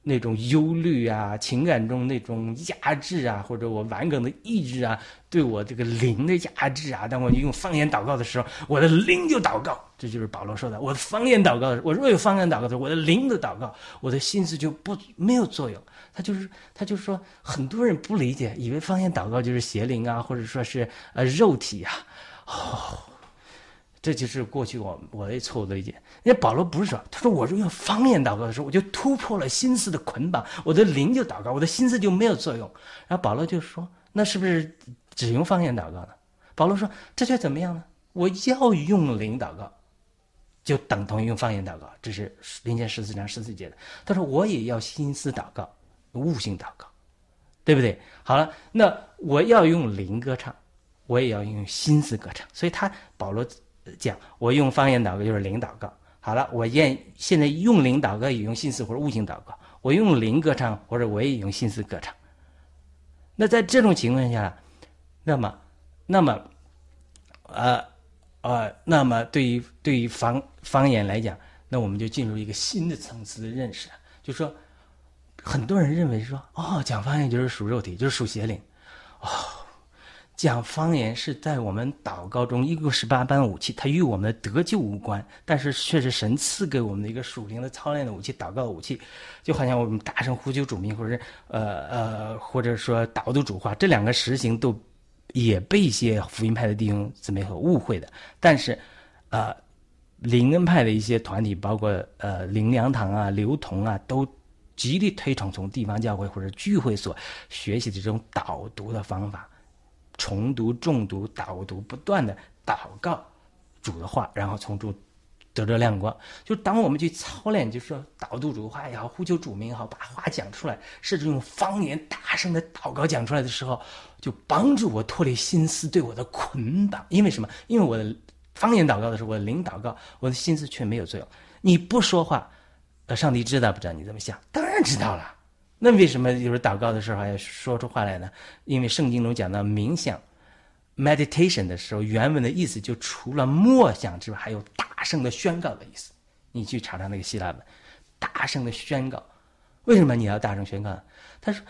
S1: 那种忧虑啊，情感中那种压制啊，或者我顽梗的意志啊，对我这个灵的压制啊，当我用方言祷告的时候，我的灵就祷告。这就是保罗说的，我的方言祷告，我若有方言祷告的时候，我的灵的祷告，我的心思就不没有作用。他就是，他就是说，很多人不理解，以为方言祷告就是邪灵啊，或者说是呃肉体啊，哦。这就是过去我我的错误的理解。因为保罗不是说，他说我是用方言祷告的时候，我就突破了心思的捆绑，我的灵就祷告，我的心思就没有作用。然后保罗就说，那是不是只用方言祷告呢？保罗说，这却怎么样呢？我要用灵祷告，
S2: 就等同于用方言祷告。这是林前十四章十四节的。他说我也要心思祷告，悟性祷告，对不对？好了，那我要用灵歌唱，我也要用心思歌唱。所以他保罗讲，我用方言祷告就是灵祷告。好了，我愿现在用灵祷告也用心思或者悟性祷告。我用灵歌唱，或者我也用心思歌唱。那在这种情况下，那么，那么，呃，呃，那么对于对于方方言来讲，那我们就进入一个新的层次的认识。就说，很多人认为说，哦，讲方言就是属肉体，就是属邪灵，哦。讲方言是在我们祷告中一个十八般武器，它与我们的得救无关，但是却是神赐给我们的一个属灵的操练的武器，祷告武器，就好像我们大声呼求主名，或者是呃呃，或者说导读主话，这两个实行都也被一些福音派的弟兄姊妹所误会的。但是，呃，灵恩派的一些团体，包括呃灵粮堂啊、刘同啊，都极力推崇从地方教会或者聚会所学习的这种导读的方法。重读、重读、导读，不断的祷告主的话，然后从中得着亮光。就当我们去操练，就说导读主的话也好，呼求主名也好，把话讲出来，甚至用方言大声的祷告讲出来的时候，就帮助我脱离心思对我的捆绑。因为什么？因为我的方言祷告的时候，我的灵祷告，我的心思却没有作用。你不说话，呃，上帝知道不知道你怎么想？当然知道了。那为什么就是祷告的时候还要说出话来呢？因为圣经中讲到冥想 （meditation） 的时候，原文的意思就除了默想之外，还有大声的宣告的意思。你去查查那个希腊文，大声的宣告。为什么你要大声宣告？他说，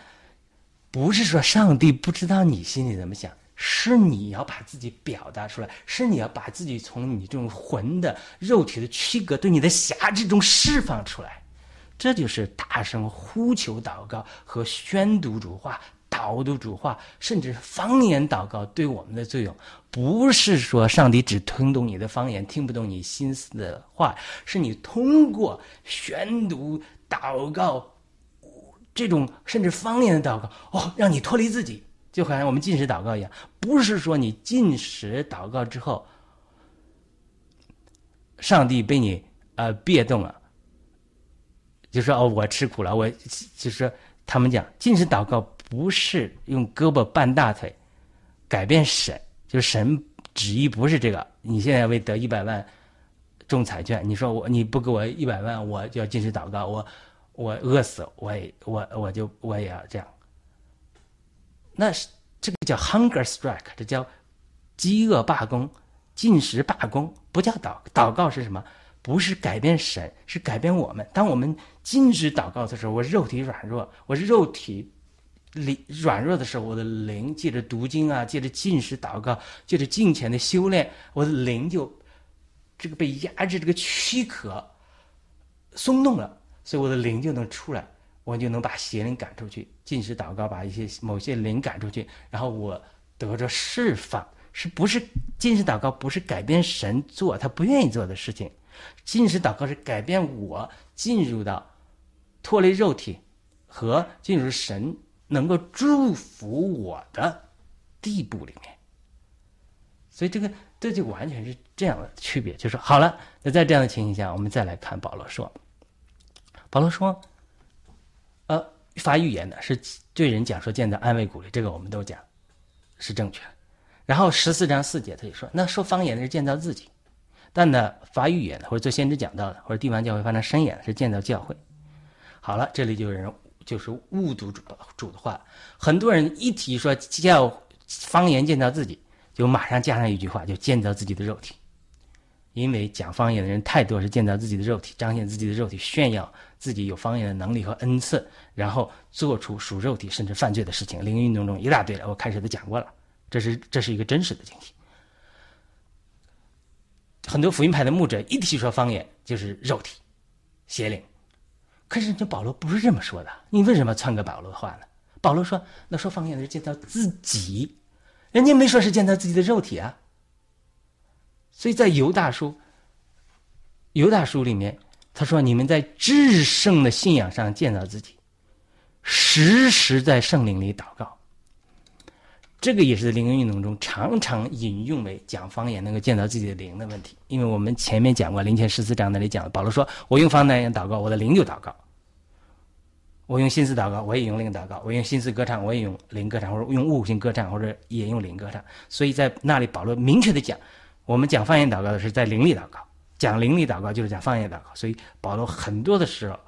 S2: 不是说上帝不知道你心里怎么想，是你要把自己表达出来，是你要把自己从你这种魂的肉体的躯壳对你的辖制中释放出来。这就是大声呼求祷告和宣读主话、导读主话，甚至方言祷告对我们的作用，不是说上帝只听懂你的方言，听不懂你心思的话，是你通过宣读、祷告这种甚至方言的祷告，哦，让你脱离自己，就好像我们进食祷告一样，不是说你进食祷告之后，上帝被你呃别动了。就说哦，我吃苦了。我就是他们讲，进食祷告不是用胳膊绊大腿改变神，就是神旨意不是这个。你现在为得一百万中彩券，你说我你不给我一百万，我就要进食祷告。我我饿死，我也我我就我也要这样。那是这个叫 hunger strike，这叫饥饿罢工、进食罢工，不叫祷祷告是什么？不是改变神，是改变我们。当我们禁止祷告的时候，我肉体软弱，我肉体灵软弱的时候，我的灵借着读经啊，借着禁食祷告，借着敬虔的修炼，我的灵就这个被压制，这个躯壳松动了，所以我的灵就能出来，我就能把邪灵赶出去。禁食祷告把一些某些灵赶出去，然后我得着释放。是不是禁食祷告不是改变神做他不愿意做的事情？进食祷告是改变我进入到脱离肉体和进入神能够祝福我的地步里面，所以这个这就完全是这样的区别。就是好了，那在这样的情形下，我们再来看保罗说，保罗说，呃，发预言的是对人讲说建造安慰鼓励，这个我们都讲是正确。然后十四章四节他就说，那说方言的是建造自己。但呢，发预言的或者做先知讲道的，或者地方教会发生深眼是建造教会。好了，这里就有人就是误读主主的话。很多人一提说叫方言建造自己，就马上加上一句话，就建造自己的肉体。因为讲方言的人太多，是建造自己的肉体，彰显自己的肉体，炫耀自己有方言的能力和恩赐，然后做出属肉体甚至犯罪的事情。灵运动中一大堆了，我开始都讲过了，这是这是一个真实的经历。很多福音派的牧者一提说方言就是肉体、邪灵，可是这保罗不是这么说的。你为什么篡改保罗的话呢？保罗说：“那说方言的是建造自己，人家没说是建造自己的肉体啊。”所以在犹大书、犹大书里面，他说：“你们在至圣的信仰上建造自己，时时在圣灵里祷告。”这个也是在灵恩运动中常常引用为讲方言能够见到自己的灵的问题。因为我们前面讲过灵前十四章那里讲，保罗说：“我用方言祷告，我的灵就祷告；我用心思祷告，我也用灵祷告；我用心思歌唱，我也用灵歌唱，或者用悟性歌唱，或者也用灵歌唱。”所以在那里，保罗明确的讲，我们讲方言祷告的是在灵里祷告，讲灵里祷告就是讲方言祷告。所以保罗很多的时候，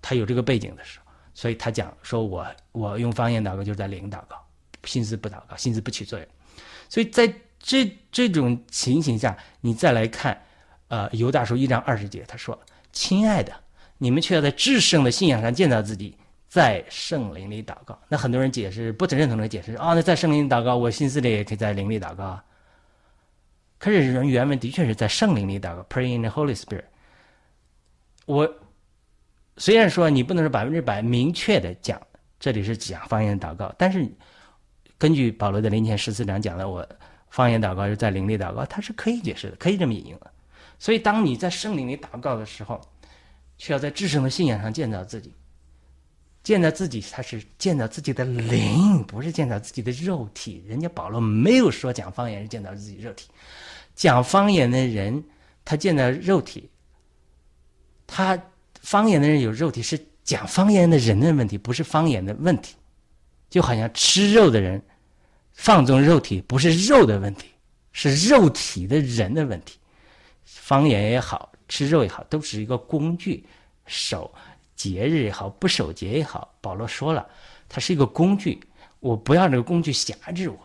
S2: 他有这个背景的时候，所以他讲说：“我我用方言祷告就是在灵祷告。”心思不祷告，心思不起作用，所以在这这种情形下，你再来看，呃，犹大书一章二十节，他说：“亲爱的，你们却要在至圣的信仰上建造自己，在圣灵里祷告。”那很多人解释不承认同的解释啊，那在圣灵里祷告，我心思里也可以在灵里祷告。可是人原文的确是在圣灵里祷告，pray in the Holy Spirit。我虽然说你不能说百分之百明确的讲这里是讲方言祷告，但是。根据保罗的林前十四章讲的，我方言祷告是在灵里祷告，它是可以解释的，可以这么引用的。所以，当你在圣灵里祷告的时候，需要在至圣的信仰上建造自己，建造自己，他是建造自己的灵，不是建造自己的肉体。人家保罗没有说讲方言是建造自己肉体，讲方言的人他建造肉体，他方言的人有肉体是讲方言的人的问题，不是方言的问题。就好像吃肉的人放纵肉体，不是肉的问题，是肉体的人的问题。方言也好，吃肉也好，都是一个工具。守节日也好，不守节也好，保罗说了，它是一个工具。我不要这个工具辖制我。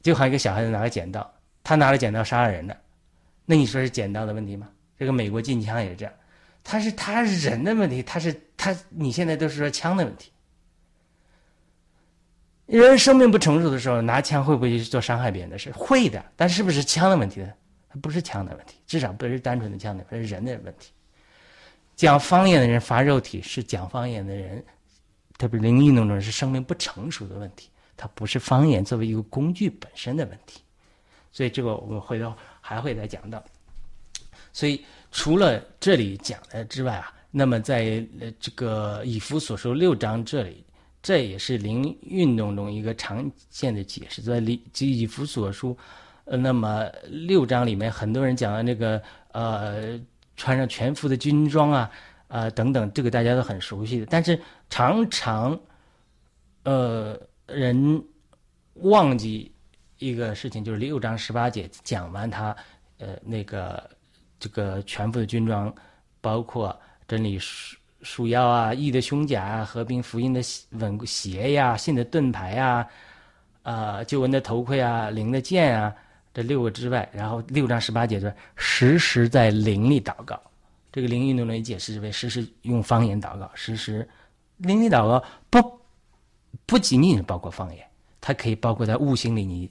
S2: 就好像一个小孩子拿个剪刀，他拿了剪刀杀了人了，那你说是剪刀的问题吗？这个美国禁枪也是这样。他是他人的问题，他是他，你现在都是说枪的问题。人生命不成熟的时候，拿枪会不会去做伤害别人的事？会的，但是不是枪的问题呢？不是枪的问题，至少不是单纯的枪的，是人的问题。讲方言的人发肉体，是讲方言的人，特别灵运动中是生命不成熟的问题，它不是方言作为一个工具本身的问题。所以这个我们回头还会再讲到。所以。除了这里讲的之外啊，那么在呃这个以弗所说六章这里，这也是灵运动中一个常见的解释。在以以弗所书，呃，那么六章里面，很多人讲的那个呃，穿上全副的军装啊，啊等等，这个大家都很熟悉的。但是常常，呃，人忘记一个事情，就是六章十八节讲完他呃那个。这个全部的军装，包括真理束束腰啊、义的胸甲啊、和平福音的稳鞋呀、信的盾牌啊、啊救恩的头盔啊、灵的剑啊，这六个之外，然后六章十八节说，时时在灵里祷告。这个灵运动呢，解释为时时用方言祷告，时时灵里祷告不不仅仅是包括方言，它可以包括在悟性里你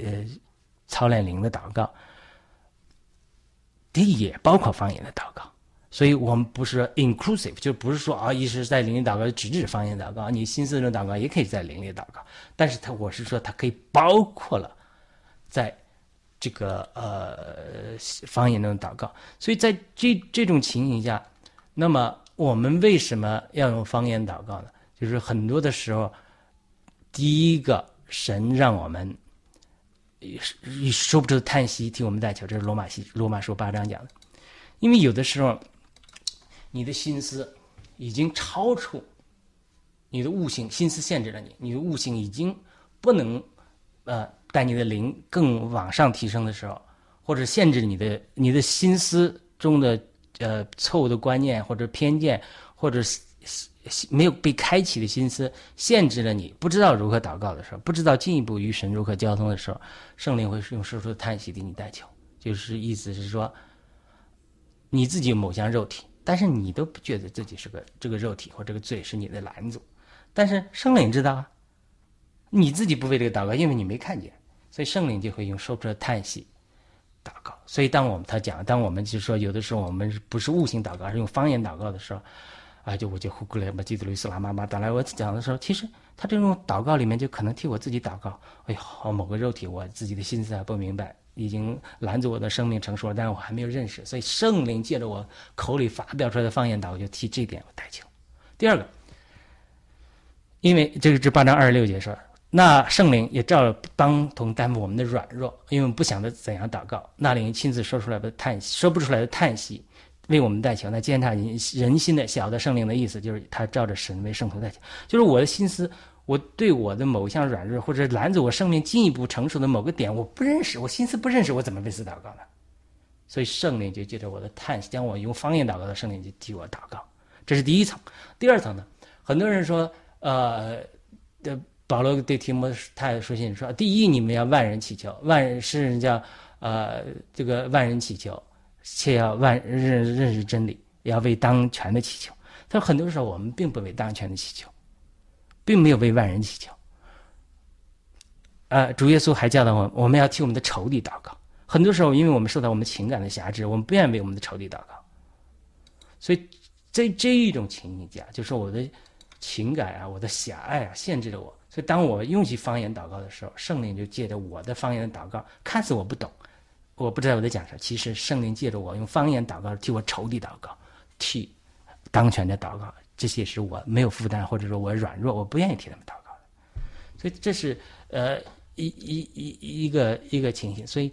S2: 呃操练灵的祷告。这也包括方言的祷告，所以我们不是 inclusive，就不是说啊，一直在灵里祷告，只指方言祷告，你心思中祷告也可以在灵里祷告。但是它，我是说它可以包括了，在这个呃方言中祷告。所以在这这种情形下，那么我们为什么要用方言祷告呢？就是很多的时候，第一个神让我们。也说不出的叹息，替我们代求。这是罗马西罗马书八章讲的。因为有的时候，你的心思已经超出你的悟性，心思限制了你，你的悟性已经不能呃带你的灵更往上提升的时候，或者限制你的你的心思中的呃错误的观念或者偏见，或者。没有被开启的心思限制了你，不知道如何祷告的时候，不知道进一步与神如何交通的时候，圣灵会用说出的叹息给你代求，就是意思是说，你自己有某项肉体，但是你都不觉得自己是个这个肉体或这个罪是你的拦阻，但是圣灵知道啊，你自己不为这个祷告，因为你没看见，所以圣灵就会用说不出的叹息祷告。所以当我们他讲，当我们就说有的时候我们不是悟性祷告，而是用方言祷告的时候。啊，就我就呼过来嘛，基督律斯拉妈妈打来我讲的时候，其实他这种祷告里面就可能替我自己祷告。哎呦，某个肉体，我自己的心思还不明白，已经拦阻我的生命成熟了，但是我还没有认识，所以圣灵借着我口里发表出来的方言祷告，就替这点我代求。第二个，因为这个这八章二十六节说，那圣灵也照帮同担负我们的软弱，因为我们不想着怎样祷告，那灵亲自说出来的叹息，说不出来的叹息，为我们代求。那监察人人心的小的圣灵的意思，就是他照着神为圣徒代求，就是我的心思，我对我的某一项软弱或者拦着我生命进一步成熟的某个点，我不认识，我心思不认识，我怎么为此祷告呢？所以圣灵就借着我的叹息，将我用方言祷告的圣灵就替我祷告，这是第一层。第二层呢，很多人说，呃，的保罗对提摩太书信说，第一，你们要万人祈求，万人诗人叫呃这个万人祈求，且要万认认识真理，要为当权的祈求。他说，很多时候我们并不为当权的祈求，并没有为万人祈求。呃，主耶稣还教导我，我们要替我们的仇敌祷告。很多时候，因为我们受到我们情感的辖制，我们不愿为我们的仇敌祷告，所以在这一种情景下，就是我的情感啊，我的狭隘啊，限制了我。所以，当我用起方言祷告的时候，圣灵就借着我的方言祷告，看似我不懂，我不知道我在讲啥，其实圣灵借着我用方言祷告，替我仇敌祷告，替当权的祷告，这些是我没有负担，或者说我软弱，我不愿意替他们祷告的。所以，这是呃一一一一个一个情形，所以。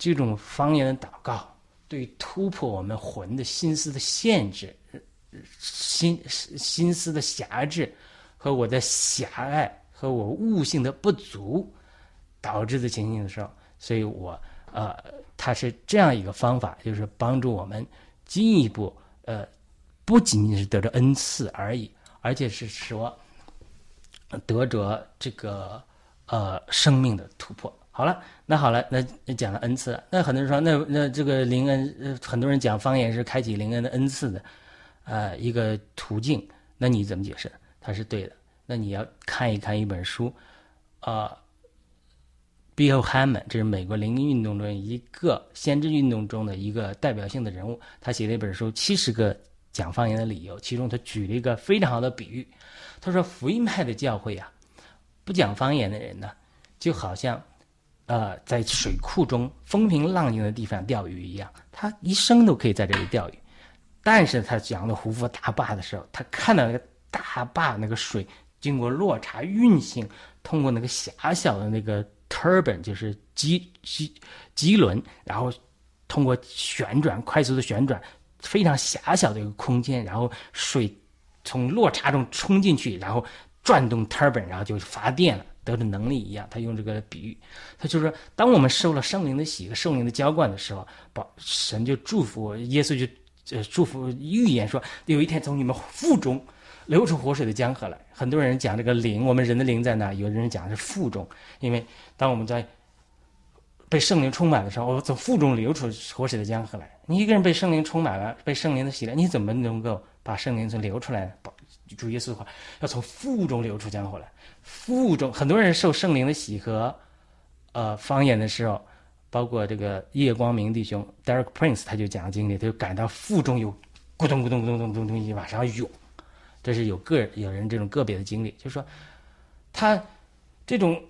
S2: 这种方言的祷告，对突破我们魂的心思的限制、心心思的狭制和我的狭隘和我悟性的不足导致的情形的时候，所以我呃，它是这样一个方法，就是帮助我们进一步呃，不仅仅是得着恩赐而已，而且是说得着这个呃生命的突破。好了，那好了，那讲了 n 次，那很多人说，那那这个灵恩，很多人讲方言是开启灵恩的恩赐的，呃，一个途径。那你怎么解释？他是对的。那你要看一看一本书，啊，Bill Hamon，这是美国灵恩运动中一个先知运动中的一个代表性的人物，他写了一本书《七十个讲方言的理由》，其中他举了一个非常好的比喻。他说，福音派的教会啊，不讲方言的人呢，就好像。呃，在水库中风平浪静的地方钓鱼一样，他一生都可以在这里钓鱼。但是他讲的胡佛大坝的时候，他看到那个大坝那个水经过落差运行，通过那个狭小的那个 turbine，就是机机机轮，然后通过旋转快速的旋转，非常狭小的一个空间，然后水从落差中冲进去，然后转动 turbine，然后就发电了。得的能力一样，他用这个比喻，他就说，当我们受了圣灵的洗和圣灵的浇灌的时候，保神就祝福耶稣就呃祝福预言说，有一天从你们腹中流出活水的江河来。很多人讲这个灵，我们人的灵在哪？有的人讲是腹中，因为当我们在被圣灵充满的时候，我从腹中流出活水的江河来。你一个人被圣灵充满了，被圣灵的洗了，你怎么能够把圣灵从流出来呢？主耶稣的话，要从腹中流出江河来。腹中很多人受圣灵的喜和，呃，方言的时候，包括这个叶光明弟兄 Derek Prince，他就讲经历，他就感到腹中有咕咚咕咚咕咚咚咚东西往上涌，这是有个有人这种个别的经历，就是说，他这种，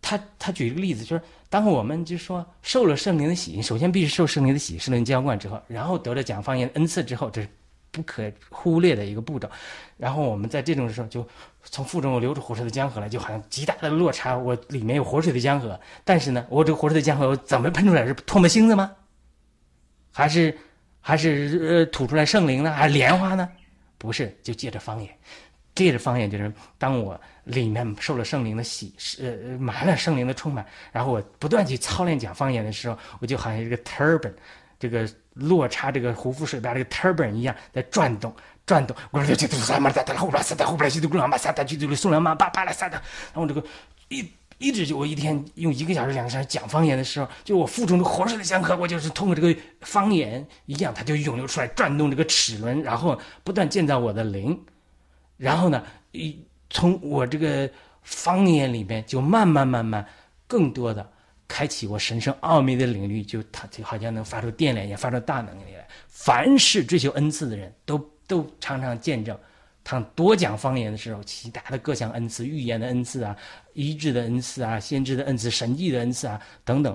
S2: 他他举一个例子，就是当我们就说受了圣灵的喜，首先必须受圣灵的喜，圣灵浇灌之后，然后得了讲方言恩赐之后，这是。不可忽略的一个步骤，然后我们在这种时候就从腹中流出活水的江河来，就好像极大的落差。我里面有活水的江河，但是呢，我这个活水的江河我怎么喷出来？是唾沫星子吗？还是还是呃吐出来圣灵呢？还是莲花呢？不是，就借着方言，借着方言，就是当我里面受了圣灵的洗，呃满了圣灵的充满，然后我不断去操练讲方言的时候，我就好像一个 turban，这个。落差这个胡夫水坝这个 turban 一样在转动，转动。我说这这他妈的，他后边撒的后边去都干嘛？撒的去都送两马叭叭来撒的。然后这个一一直就我一天用一个小时两个小时讲方言的时候，就我腹中的活水的江河，我就是通过这个方言一样，它就涌流出来，转动这个齿轮，然后不断建造我的灵。然后呢，一从我这个方言里面就慢慢慢慢更多的。开启我神圣奥秘的领域，就它就好像能发出电来一样，发出大能力来。凡是追求恩赐的人都都常常见证，他多讲方言的时候，其他的各项恩赐、预言的恩赐啊、医治的恩赐啊、先知的恩赐、神迹的恩赐啊等等，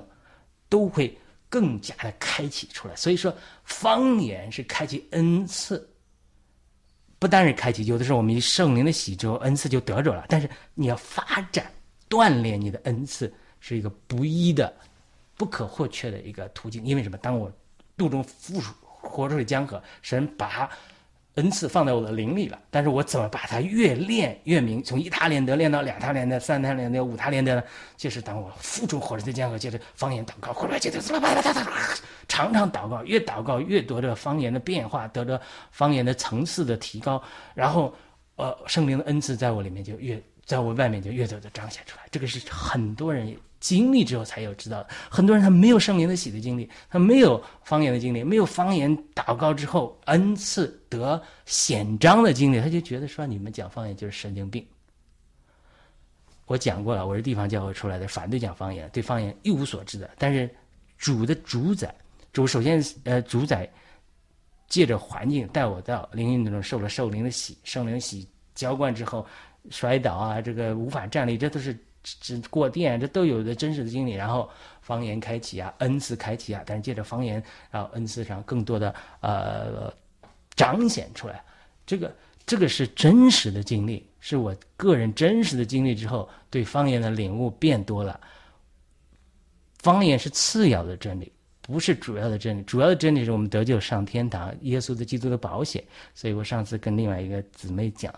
S2: 都会更加的开启出来。所以说，方言是开启恩赐。不单是开启，有的时候我们圣灵的喜之后，恩赐就得着了。但是你要发展、锻炼你的恩赐，是一个不一的、不可或缺的一个途径。因为什么？当我肚中复活出的江河，神把。恩赐放在我的灵里了，但是我怎么把它越练越明？从一他连德练到两他连德、三他连德、五他连德呢？就是当我付出火热的江河，接着方言祷告，后来接着常常祷告，越祷告越多的方言的变化，得着方言的层次的提高，然后呃，圣灵的恩赐在我里面就越在我外面就越多的彰显出来。这个是很多人。经历之后才有知道，很多人他没有圣灵的喜的经历，他没有方言的经历，没有方言祷告之后恩赐得显彰的经历，他就觉得说你们讲方言就是神经病。我讲过了，我是地方教会出来的，反对讲方言，对方言一无所知的。但是主的主宰，主首先呃主宰，借着环境带我到灵运动中受了圣灵的喜，圣灵喜浇灌之后摔倒啊，这个无法站立，这都是。只过电，这都有的真实的经历。然后方言开启啊，恩赐开启啊，但是借着方言，然后恩赐上更多的呃彰显出来。这个这个是真实的经历，是我个人真实的经历之后，对方言的领悟变多了。方言是次要的真理，不是主要的真理。主要的真理是我们得救上天堂，耶稣的基督的保险。所以我上次跟另外一个姊妹讲。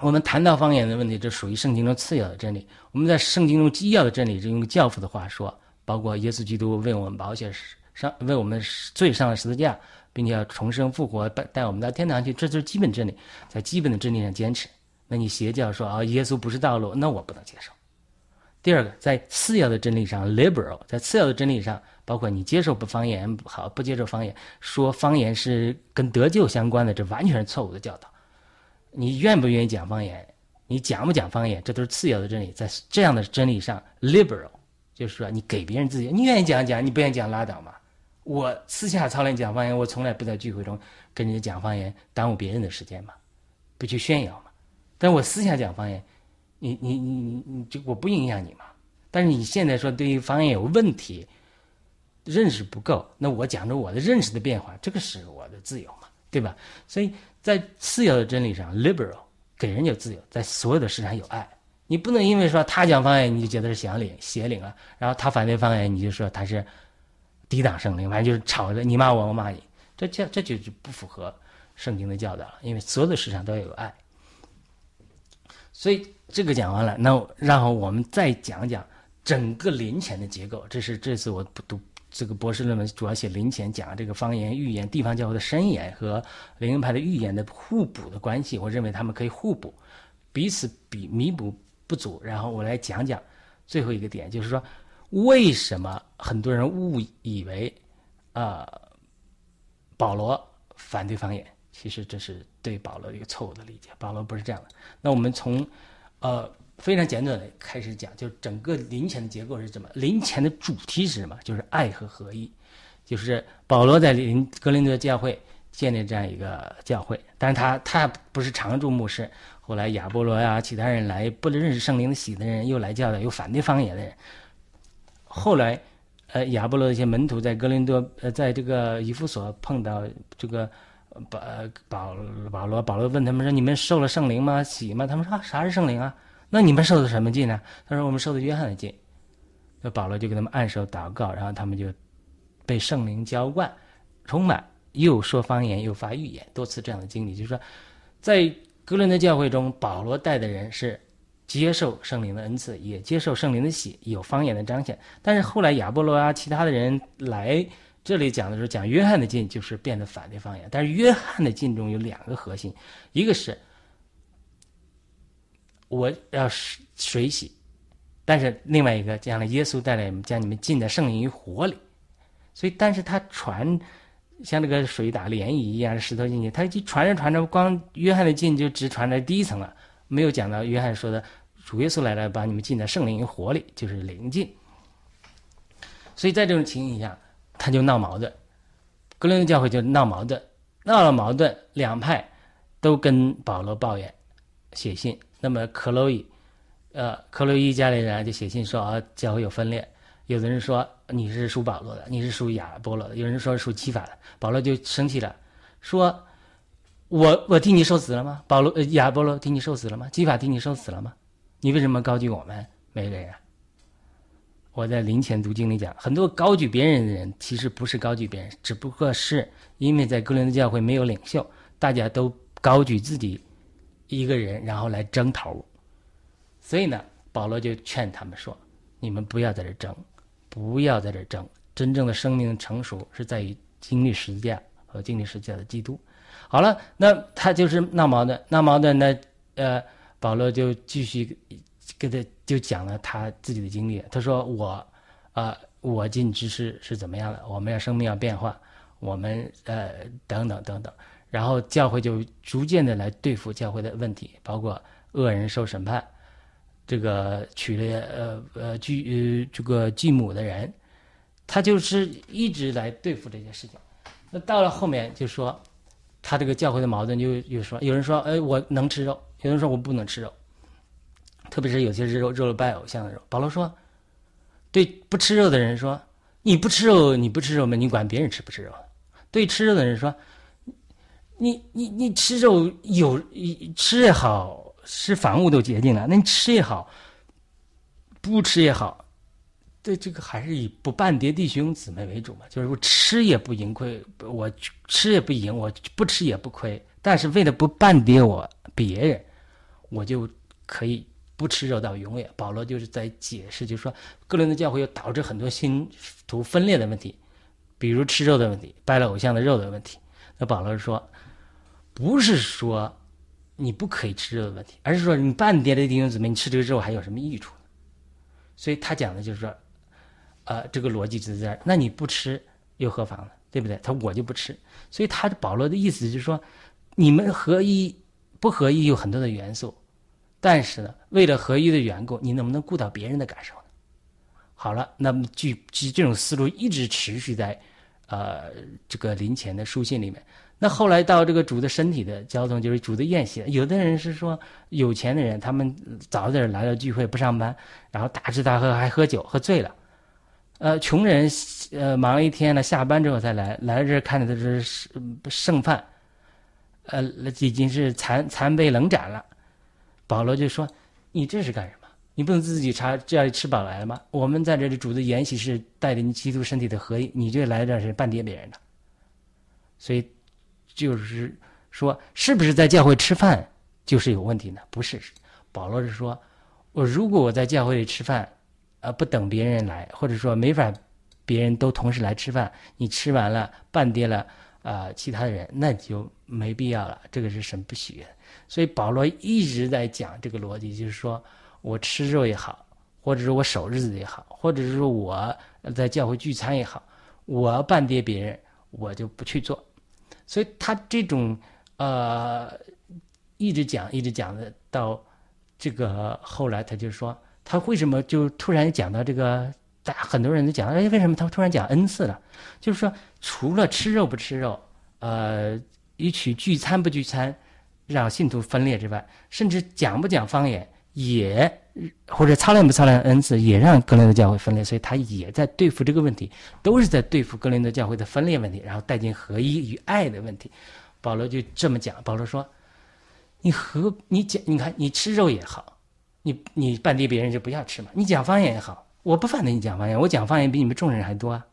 S2: 我们谈到方言的问题，这属于圣经中次要的真理。我们在圣经中基要的真理，是用教父的话说，包括耶稣基督为我们保险上为我们罪上了十字架，并且要重生复活，带带我们到天堂去，这就是基本真理，在基本的真理上坚持。那你邪教说啊，耶稣不是道路，那我不能接受。第二个，在次要的真理上，liberal，在次要的真理上，包括你接受。不方言好，不接受。方言，说方言是跟得救相关的，这完全是错误的教导。你愿不愿意讲方言？你讲不讲方言？这都是次要的真理。在这样的真理上，liberal，就是说你给别人自由，你愿意讲讲，你不愿意讲拉倒嘛。我私下操练讲方言，我从来不在聚会中跟人家讲方言，耽误别人的时间嘛，不去炫耀嘛。但我私下讲方言，你你你你你就我不影响你嘛。但是你现在说对于方言有问题，认识不够，那我讲着我的认识的变化，这个是我的自由嘛，对吧？所以。在次要的真理上，liberal 给人有自由，在所有的事上有爱。你不能因为说他讲方言，你就觉得是邪灵邪灵了；然后他反对方言，你就说他是抵挡圣灵，反正就是吵着你骂我，我骂你。这这这就是不符合圣经的教导了。因为所有的事上都要有爱。所以这个讲完了，那然后我们再讲讲整个灵前的结构。这是这次我不读。这个博士论文主要写灵前讲这个方言预言、地方教会的深言和灵恩派的预言的互补的关系。我认为他们可以互补，彼此比弥补不足。然后我来讲讲最后一个点，就是说为什么很多人误以为啊保罗反对方言？其实这是对保罗一个错误的理解。保罗不是这样的。那我们从呃。非常简短的开始讲，就是整个灵前的结构是什么？灵前的主题是什么？就是爱和合一。就是保罗在林格林德教会建立这样一个教会，但是他他不是常驻牧师。后来亚波罗呀，其他人来不能认识圣灵的喜的人又来教的，又反对方言的人。后来，呃，亚波罗的一些门徒在格林多，呃，在这个以弗所碰到这个保保保罗，保罗问他们说：“你们受了圣灵吗？喜吗？”他们说：“啊啥是圣灵啊？”那你们受的什么禁呢？他说我们受的约翰的禁。那保罗就给他们按手祷告，然后他们就被圣灵浇灌，充满，又说方言，又发预言，多次这样的经历。就是说，在哥伦的教会中，保罗带的人是接受圣灵的恩赐，也接受圣灵的喜，有方言的彰显。但是后来亚波罗啊，其他的人来这里讲的时候，讲约翰的禁，就是变得反对方言。但是约翰的禁中有两个核心，一个是。我要水洗，但是另外一个将来耶稣带来将你们浸在圣灵与火里，所以但是他传像那个水打涟漪一样石头进去，他就传着传着，光约翰的浸就只传到第一层了，没有讲到约翰说的主耶稣来了把你们浸在圣灵与火里，就是灵浸。所以在这种情形下，他就闹矛盾，格林教会就闹矛盾，闹了矛盾，两派都跟保罗抱怨，写信。那么克洛伊，呃，克洛伊家里人就写信说啊，教会有分裂。有的人说你是属保罗的，你是属亚波罗的；有人说属基法的。保罗就生气了，说我我替你受死了吗？保罗、呃亚波罗替你受死了吗？基法替你受死了吗？你为什么高举我们每个人啊？我在灵前读经里讲，很多高举别人的人，其实不是高举别人，只不过是因为在哥林多教会没有领袖，大家都高举自己一个人，然后来争头。所以呢，保罗就劝他们说：“你们不要在这争，不要在这争。真正的生命成熟是在于经历十字架和经历十字架的基督。”好了，那他就是闹矛盾，闹矛盾呢，呃，保罗就继续跟他就讲了他自己的经历。他说：“我，啊、我进知识是怎么样的？我们要生命要变化，我们呃等等等等。然后教会就逐渐的来对付教会的问题，包括恶人受审判，这个娶了呃呃继呃这个继母的人，他就是一直来对付这些事情。那到了后面就说，他这个教会的矛盾就就说，有人说，哎，我能吃肉，有人说我不能吃肉，特别是有些是肉肉拜偶像的肉。保罗说，对不吃肉的人说，你不吃肉，你不吃肉嘛，你管别人吃不吃肉？对吃肉的人说，你你你吃肉有吃也好，吃凡物都洁净了，那你吃也好，不吃也好，对这个还是以不半叠弟兄姊妹为主嘛，就是我吃也不盈亏，我吃也不盈，我不吃也不亏，但是为了不半叠我别人，我就可以不吃肉到永远。保罗就是在解释，就是说哥林多教会又导致很多信徒分裂的问题，比如吃肉的问题，拜了偶像的肉的问题。那保罗说，不是说你不可以吃肉的问题，而是说你半跌的弟兄姊妹，你吃这个肉还有什么益处？所以他讲的就是说，呃，这个逻辑就在这儿。那你不吃又何妨呢？对不对？他我就不吃。所以他保罗的意思就是说，你们合一不合一有很多的元素，但是呢，为了合一的缘故，你能不能顾到别人的感受呢？好了，那么据据这种思路一直持续在呃这个林前的书信里面。那后来到这个主的身体的交通，就是主的宴席。有的人是说有钱的人，他们早点来到聚会不上班，然后大吃大喝还喝酒，喝醉了。呃，穷人呃忙了一天了，下班之后才来，来这看的都是剩饭，呃已经是残残杯冷盏了。保罗就说：“你这是干什么？你不能自己查这里吃饱来了吗？我们在这里主的筵席是带领基督身体的合一，你这来这是半跌别人的。所以。”就是说，是不是在教会吃饭就是有问题呢？不是，保罗是说，我如果我在教会里吃饭，呃，不等别人来，或者说没法别人都同时来吃饭，你吃完了半跌了，啊，其他的人那就没必要了，这个是神不喜悦。所以保罗一直在讲这个逻辑，就是说我吃肉也好，或者是我守日子也好，或者是说我在教会聚餐也好，我要半跌别人，我就不去做。所以他这种呃一直讲一直讲的到这个后来，他就说他为什么就突然讲到这个？大很多人都讲，哎，为什么他突然讲 N 次了？就是说，除了吃肉不吃肉，呃，一起聚餐不聚餐，让信徒分裂之外，甚至讲不讲方言，也或者操练不操练恩赐，也让格林的教会分裂。所以他也在对付这个问题，都是在对付格林的教会的分裂问题，然后带进合一与爱的问题。保罗就这么讲，保罗说：“你和你讲，你看你吃肉也好，你你半地别人就不要吃嘛。你讲方言也好，我不反对你讲方言，我讲方言比你们众人还多啊。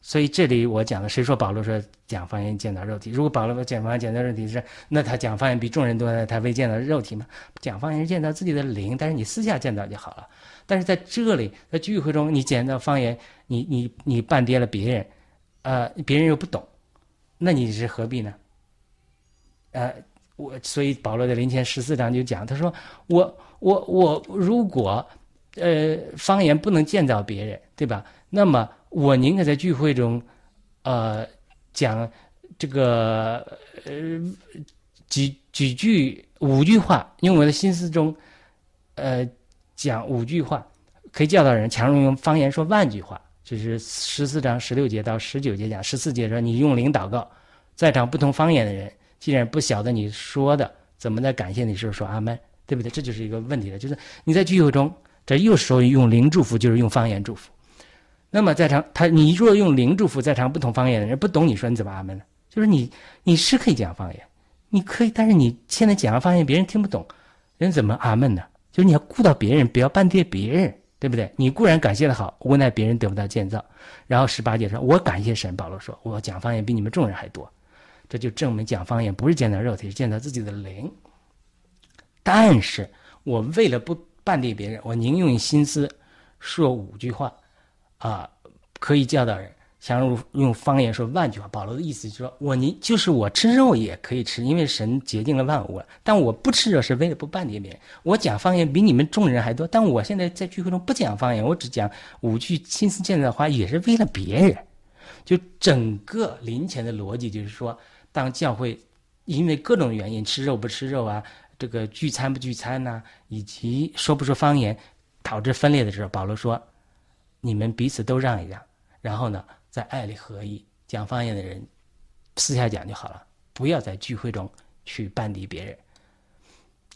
S2: 所以这里我讲的，谁说保罗说讲方言见到肉体？如果保罗讲方言见到肉体是，那他讲方言比众人多，他未见到肉体吗？讲方言是见到自己的灵，但是你私下见到就好了。但是在这里，在聚会中，你见到方言，你你你半跌了别人，呃，别人又不懂，那你是何必呢？呃，我所以保罗在林前十四章就讲，他说我我我如果呃方言不能见到别人，对吧？那么我宁可在聚会中，呃讲这个呃几几句五句话，用我的心思中，呃讲五句话，可以教导人，强如用方言说万句话。就是十四章十六节到十九节讲，十四节说你用灵祷告，在场不同方言的人。既然不晓得你说的，怎么在感谢你时候说阿门，对不对？这就是一个问题了。就是你在聚会中，这又说用灵祝福，就是用方言祝福。那么在场他，你若用灵祝福，在场不同方言的人不懂你说你怎么阿门呢？就是你你是可以讲方言，你可以，但是你现在讲了方言，别人听不懂，人怎么阿门呢？就是你要顾到别人，不要半跌别人，对不对？你固然感谢的好，无奈别人得不到建造。然后十八节说，我感谢神。保罗说，我讲方言比你们众人还多，这就证明讲方言不是建造肉体，是建造自己的灵。但是我为了不半跌别人，我宁用心思说五句话，啊，可以教导人。想用用方言说万句话，保罗的意思就是说，我你就是我吃肉也可以吃，因为神洁净了万物。但我不吃肉是为了不半跌别人。我讲方言比你们众人还多，但我现在在聚会中不讲方言，我只讲五句心思建造的话，也是为了别人。就整个临前的逻辑就是说，当教会因为各种原因吃肉不吃肉啊，这个聚餐不聚餐呐，以及说不说方言导致分裂的时候，保罗说，你们彼此都让一让，然后呢？在爱里合一，讲方言的人私下讲就好了，不要在聚会中去半敌别人。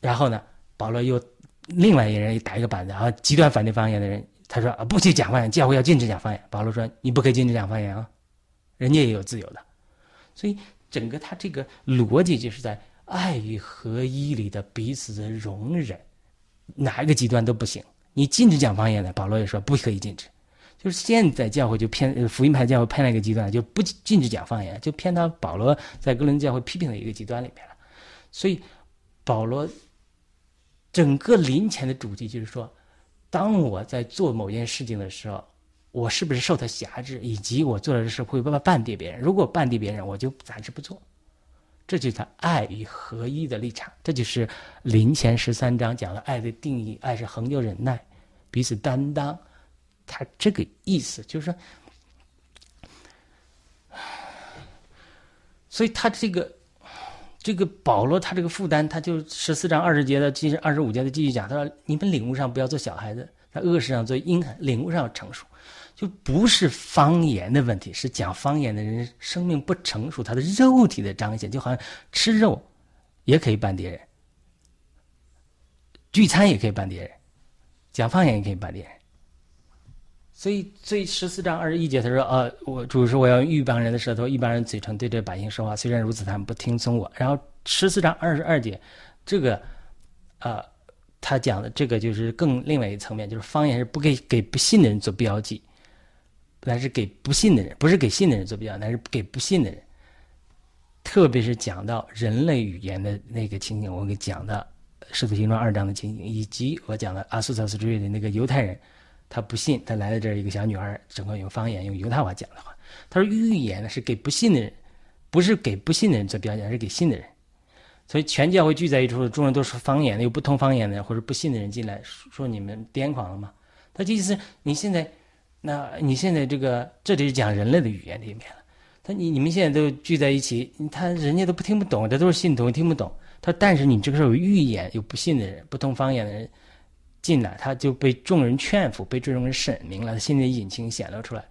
S2: 然后呢，保罗又另外一人打一个板子，啊，极端反对方言的人，他说啊，不许讲方言，教会要禁止讲方言。保罗说，你不可以禁止讲方言啊，人家也有自由的。所以整个他这个逻辑就是在爱与合一里的彼此的容忍，哪一个极端都不行。你禁止讲方言的，保罗也说不可以禁止。就是现在教会就偏福音派教会偏了一个极端，就不禁止讲方言，就偏到保罗在哥林教会批评的一个极端里面了。所以保罗整个临前的主题就是说，当我在做某件事情的时候，我是不是受他辖制，以及我做的事会不会绊跌别人？如果绊跌别人，我就暂时不做。这就是爱与合一的立场。这就是临前十三章讲的爱的定义：爱是恒久忍耐，彼此担当。他这个意思就是说，所以他这个这个保罗他这个负担，他就十四章二十节的继二十五节的继续讲，他说：“你们领悟上不要做小孩子，在恶事上做婴孩，领悟上要成熟，就不是方言的问题，是讲方言的人生命不成熟，他的肉体的彰显，就好像吃肉也可以办别人，聚餐也可以办别人，讲方言也可以办别人。”所以，这十四章二十一节，他说：“呃，我主说我要用一般人的舌头，一般人嘴唇对这百姓说话。虽然如此，他们不听从我。”然后十四章二十二节，这个，呃，他讲的这个就是更另外一个层面，就是方言是不给给不信的人做标记，但是给不信的人，不是给信的人做标，记，但是给不信的人。特别是讲到人类语言的那个情景，我给讲的《使徒行传》二章的情景，以及我讲的阿苏萨斯之类的那个犹太人。他不信，他来了这儿一个小女孩，整个用方言，用犹太话讲的话。他说预言呢是给不信的人，不是给不信的人做标记，而是给信的人。所以全教会聚在一处，众人都说方言的，有不同方言的或者不信的人进来，说你们癫狂了吗？他意思你现在，那你现在这个这里是讲人类的语言里面了。他你你们现在都聚在一起，他人家都不听不懂，这都是信徒听不懂。他但是你这个时候有预言，有不信的人，不同方言的人。进来，他就被众人劝服，被众人审明了，他心里的隐情显露出来，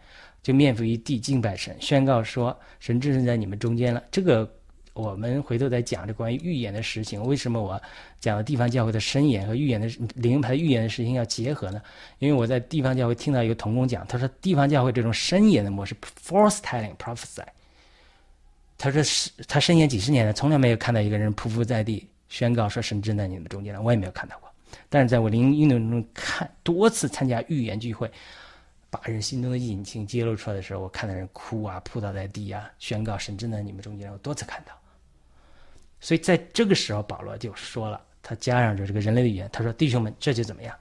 S2: 就面伏于地敬拜神，宣告说：“神置身在你们中间了。”这个我们回头再讲这关于预言的实情。为什么我讲的地方教会的申言和预言的灵牌预言的事情要结合呢？因为我在地方教会听到一个童工讲，他说地方教会这种申言的模式 （force telling prophesy），他说他申言几十年了，从来没有看到一个人匍匐在地宣告说神置在你们中间了，我也没有看到过。但是在我灵运动中看多次参加预言聚会，把人心中的隐情揭露出来的时候，我看到人哭啊，扑倒在地啊，宣告神正在你们中间，我多次看到。所以在这个时候，保罗就说了，他加上着这个人类的语言，他说：“弟兄们，这就怎么样？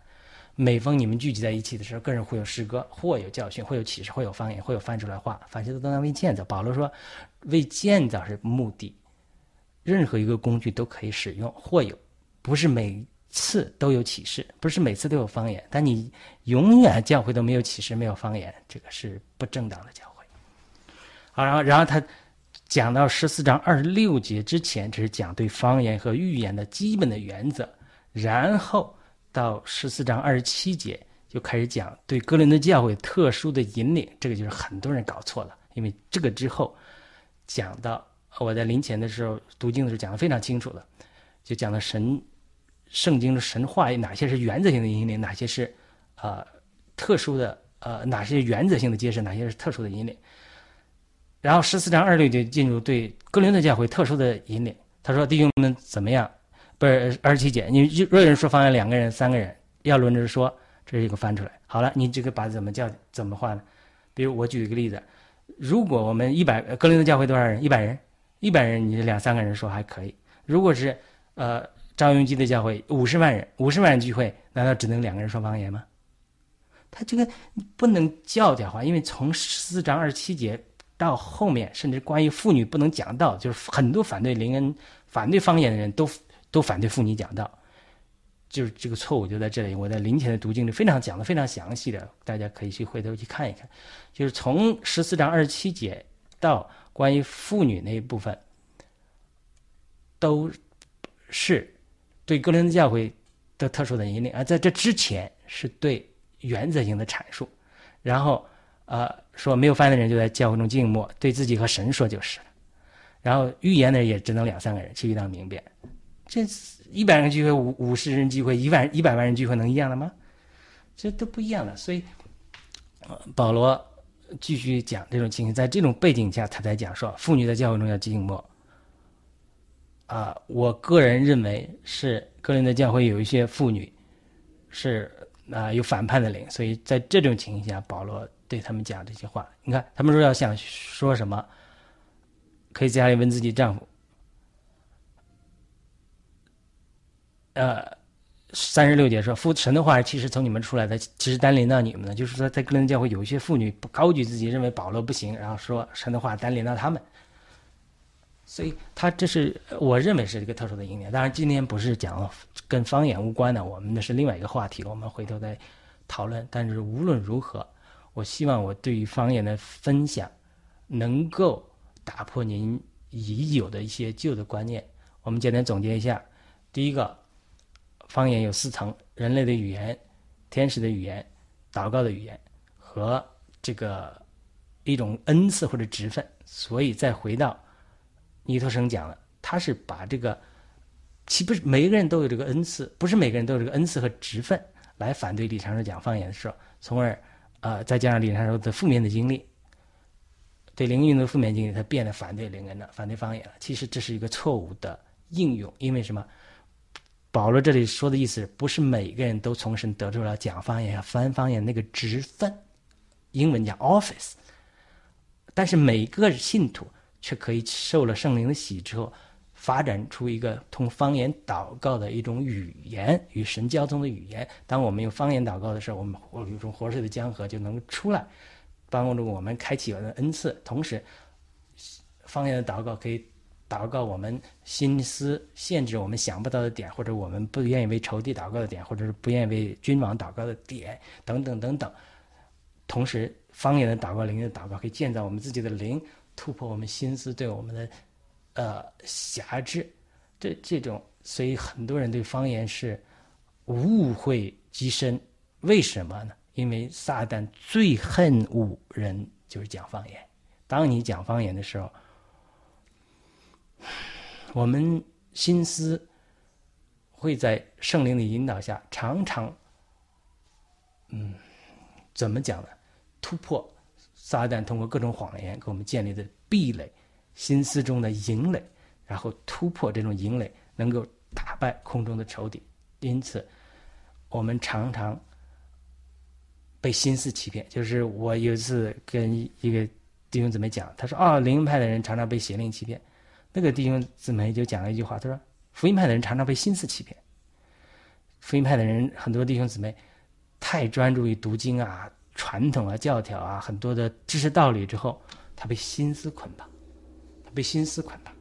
S2: 每逢你们聚集在一起的时候，个人会有诗歌，或有教训，会有启示，会有方言，会有翻出来话，凡事都当为建造。”保罗说：“为建造是目的，任何一个工具都可以使用，或有，不是每。”次都有启示，不是每次都有方言，但你永远教会都没有启示，没有方言，这个是不正当的教会。好，然后，然后他讲到十四章二十六节之前，这是讲对方言和预言的基本的原则，然后到十四章二十七节就开始讲对哥林的教会特殊的引领，这个就是很多人搞错了，因为这个之后讲到我在临前的时候读经的时候讲的非常清楚了，就讲到神。圣经的神话哪些是原则性的引领，哪些是，呃，特殊的呃，哪些原则性的揭示，哪些是特殊的引领。然后十四章二六就进入对哥林顿教会特殊的引领，他说弟兄们怎么样？不是二十七节，你若有人说方言，两个人、三个人要轮着说，这是一个翻出来。好了，你这个把怎么叫怎么画呢？比如我举一个例子，如果我们一百格林的教会多少人？一百人，一百人，你两三个人说还可以。如果是呃张永基的教会五十万人，五十万人聚会，难道只能两个人说方言吗？他这个不能教条化，因为从十四章二十七节到后面，甚至关于妇女不能讲道，就是很多反对灵恩、反对方言的人都。都反对妇女讲道，就是这个错误就在这里。我在临前的读经里非常讲的非常详细的，大家可以去回头去看一看。就是从十四章二十七节到关于妇女那一部分，都是对哥林多教会的特殊的引领，而在这之前是对原则性的阐述。然后呃说没有翻的人就在教会中静默，对自己和神说就是了。然后预言的人也只能两三个人，其余当明辨。这一百人聚会，五五十人聚会，一万一百万人聚会能一样的吗？这都不一样的。所以，保罗继续讲这种情形，在这种背景下，他才讲说，妇女在教会中要静默。啊，我个人认为是个人的教会有一些妇女是啊有反叛的灵，所以在这种情形下，保罗对他们讲这些话。你看，他们说要想说什么，可以在家里问自己丈夫。呃，三十六节说，父神的话其实从你们出来的，其实单临到你们的，就是说，在哥林教会有一些妇女高举自己，认为保罗不行，然后说神的话单临到他们，所以他这是我认为是一个特殊的一点。当然，今天不是讲跟方言无关的，我们那是另外一个话题，我们回头再讨论。但是无论如何，我希望我对于方言的分享能够打破您已有的一些旧的观念。我们简单总结一下，第一个。方言有四层：人类的语言、天使的语言、祷告的语言和这个一种恩赐或者职分。所以再回到尼托生讲了，他是把这个，岂不是每个人都有这个恩赐？不是每个人都有这个恩赐和职分来反对李长寿讲方言的时候，从而呃再加上李长寿的负面的经历，对灵运的负面经历，他变得反对灵恩了，反对方言了。其实这是一个错误的应用，因为什么？保罗这里说的意思，不是每个人都从神得出了讲方言、翻方言那个职分，英文叫 office。但是每个信徒却可以受了圣灵的洗之后，发展出一个通方言祷告的一种语言，与神交通的语言。当我们用方言祷告的时候，我们有一种活水的江河就能出来，帮助我们开启我们的恩赐。同时，方言的祷告可以。祷告，我们心思限制我们想不到的点，或者我们不愿意为仇敌祷告的点，或者是不愿意为君王祷告的点，等等等等。同时，方言的祷告、灵的祷告，可以建造我们自己的灵，突破我们心思对我们的呃辖制。这这种，所以很多人对方言是误会极深。为什么呢？因为撒旦最恨恶人就是讲方言。当你讲方言的时候。我们心思会在圣灵的引导下，常常，嗯，怎么讲呢？突破撒旦通过各种谎言给我们建立的壁垒，心思中的营垒，然后突破这种营垒，能够打败空中的仇敌。因此，我们常常被心思欺骗。就是我有一次跟一个弟兄姊妹讲，他说：“啊，灵派的人常常被邪灵欺骗。”那个弟兄姊妹就讲了一句话，他说：“福音派的人常常被心思欺骗。福音派的人很多弟兄姊妹太专注于读经啊、传统啊、教条啊很多的知识道理之后，他被心思捆绑，他被心思捆绑。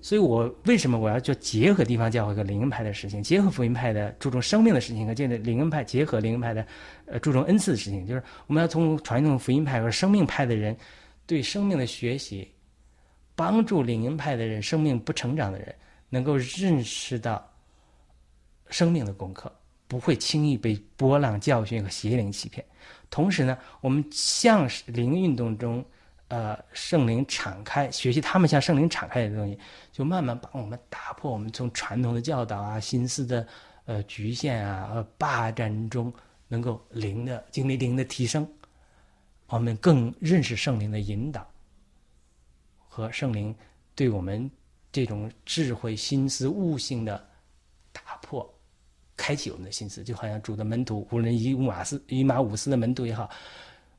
S2: 所以我为什么我要就结合地方教会和灵恩派的事情，结合福音派的注重生命的事情和这个灵恩派结合灵恩派的呃注重恩赐的事情，就是我们要从传统福音派和生命派的人对生命的学习。”帮助灵恩派的人，生命不成长的人，能够认识到生命的功课，不会轻易被波浪教训和邪灵欺骗。同时呢，我们向灵运动中，呃，圣灵敞开，学习他们向圣灵敞开的东西，就慢慢帮我们打破我们从传统的教导啊、心思的呃局限啊、呃霸占中，能够灵的经历灵的提升，我们更认识圣灵的引导。和圣灵对我们这种智慧心思悟性的打破，开启我们的心思，就好像主的门徒，无论以马斯以马五斯的门徒也好，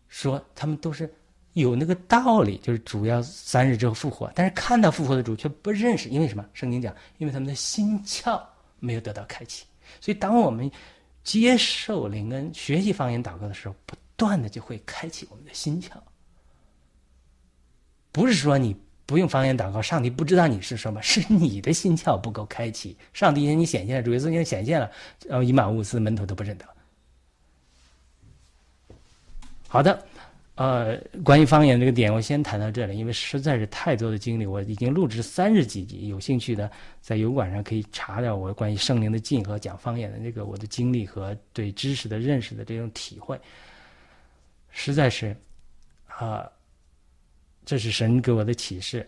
S2: 说他们都是有那个道理，就是主要三日之后复活，但是看到复活的主却不认识，因为什么？圣经讲，因为他们的心窍没有得到开启。所以，当我们接受灵恩、学习方言祷告的时候，不断的就会开启我们的心窍。不是说你不用方言祷告，上帝不知道你是什么，是你的心窍不够开启。上帝向你显现了，主耶稣向你显现了，然后以马忤斯门徒都不认得。好的，呃，关于方言这个点，我先谈到这里，因为实在是太多的经历，我已经录制三十几集，有兴趣的在油管上可以查到我关于圣灵的进和讲方言的那个我的经历和对知识的认识的这种体会，实在是啊。这是神给我的启示，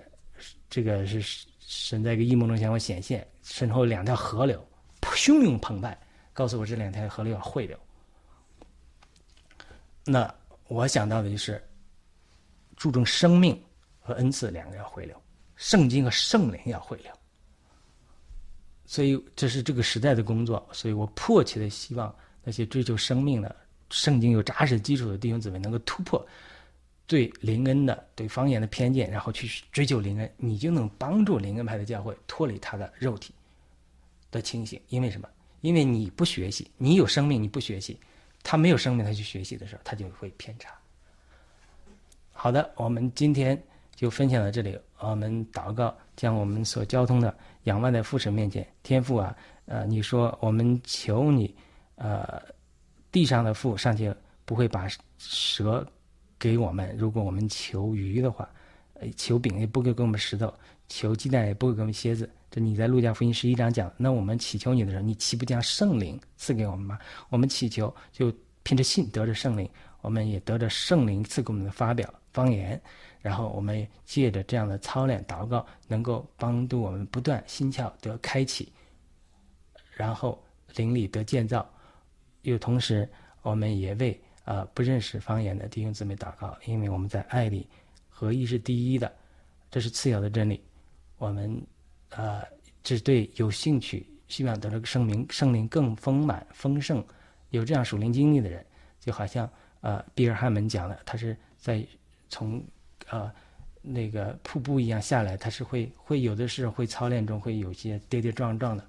S2: 这个是神在一个异梦中向我显现，身后两条河流汹涌澎湃，告诉我这两条河流要汇流。那我想到的就是注重生命和恩赐两个要汇流，圣经和圣灵要汇流。所以这是这个时代的工作，所以我迫切的希望那些追求生命的、圣经有扎实基础的弟兄姊妹能够突破。对灵恩的、对方言的偏见，然后去追求灵恩，你就能帮助灵恩派的教会脱离他的肉体的清醒。因为什么？因为你不学习，你有生命，你不学习，他没有生命，他去学习的时候，他就会偏差。好的，我们今天就分享到这里。我们祷告，将我们所交通的仰望在父神面前。天父啊，呃，你说我们求你，呃，地上的父上去不会把蛇。给我们，如果我们求鱼的话，呃，求饼也不会给我们石头，求鸡蛋也不会给我们蝎子。这你在路加福音十一章讲，那我们祈求你的时候，你岂不将圣灵赐给我们吗？我们祈求就凭着信得着圣灵，我们也得着圣灵赐给我们的发表方言，然后我们借着这样的操练祷告，能够帮助我们不断心窍得开启，然后灵里得建造，又同时我们也为。啊，不认识方言的弟兄姊妹祷告，因为我们在爱里合一是第一的，这是次要的真理。我们啊，只对有兴趣、希望得这个圣灵、圣灵更丰满、丰盛、有这样属灵经历的人，就好像啊，比尔汉门讲的，他是在从啊那个瀑布一样下来，他是会会有的是会操练中会有些跌跌撞撞的，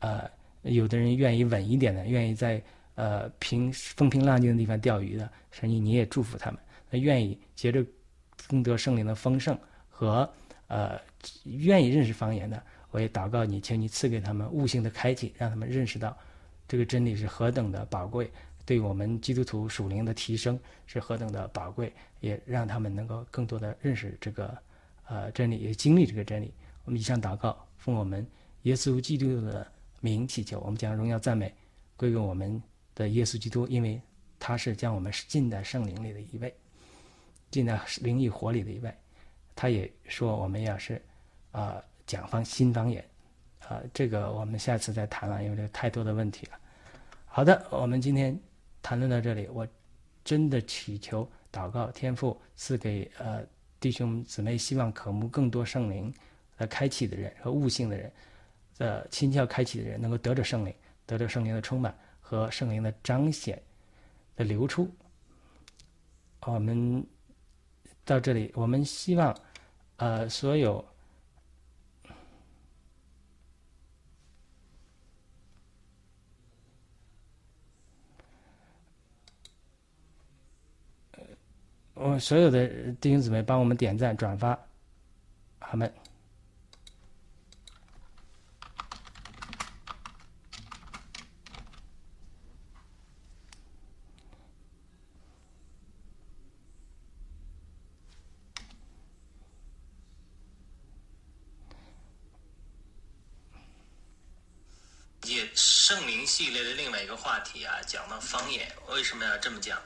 S2: 啊，有的人愿意稳一点的，愿意在。呃，平风平浪静的地方钓鱼的，神你你也祝福他们。那愿意接着功德圣灵的丰盛和呃愿意认识方言的，我也祷告你，请你赐给他们悟性的开启，让他们认识到这个真理是何等的宝贵，对我们基督徒属灵的提升是何等的宝贵，也让他们能够更多的认识这个呃真理，也经历这个真理。我们以上祷告，奉我们耶稣基督的名祈求，我们将荣耀赞美归给我们。的耶稣基督，因为他是将我们浸在圣灵里的一位，浸在灵与火里的一位，他也说我们要是啊讲方新方言，啊这个我们下次再谈了，因为这太多的问题了。好的，我们今天谈论到这里，我真的祈求祷告天父赐给呃弟兄姊妹希望渴慕更多圣灵呃开启的人和悟性的人，呃心窍开启的人能够得着圣灵，得着圣灵的充满。和圣灵的彰显的流出，我们到这里，我们希望，呃，所有，我所有的弟兄姊妹帮我们点赞、转发，好们。
S1: 圣灵系列的另外一个话题啊，讲到方言，为什么要这么讲？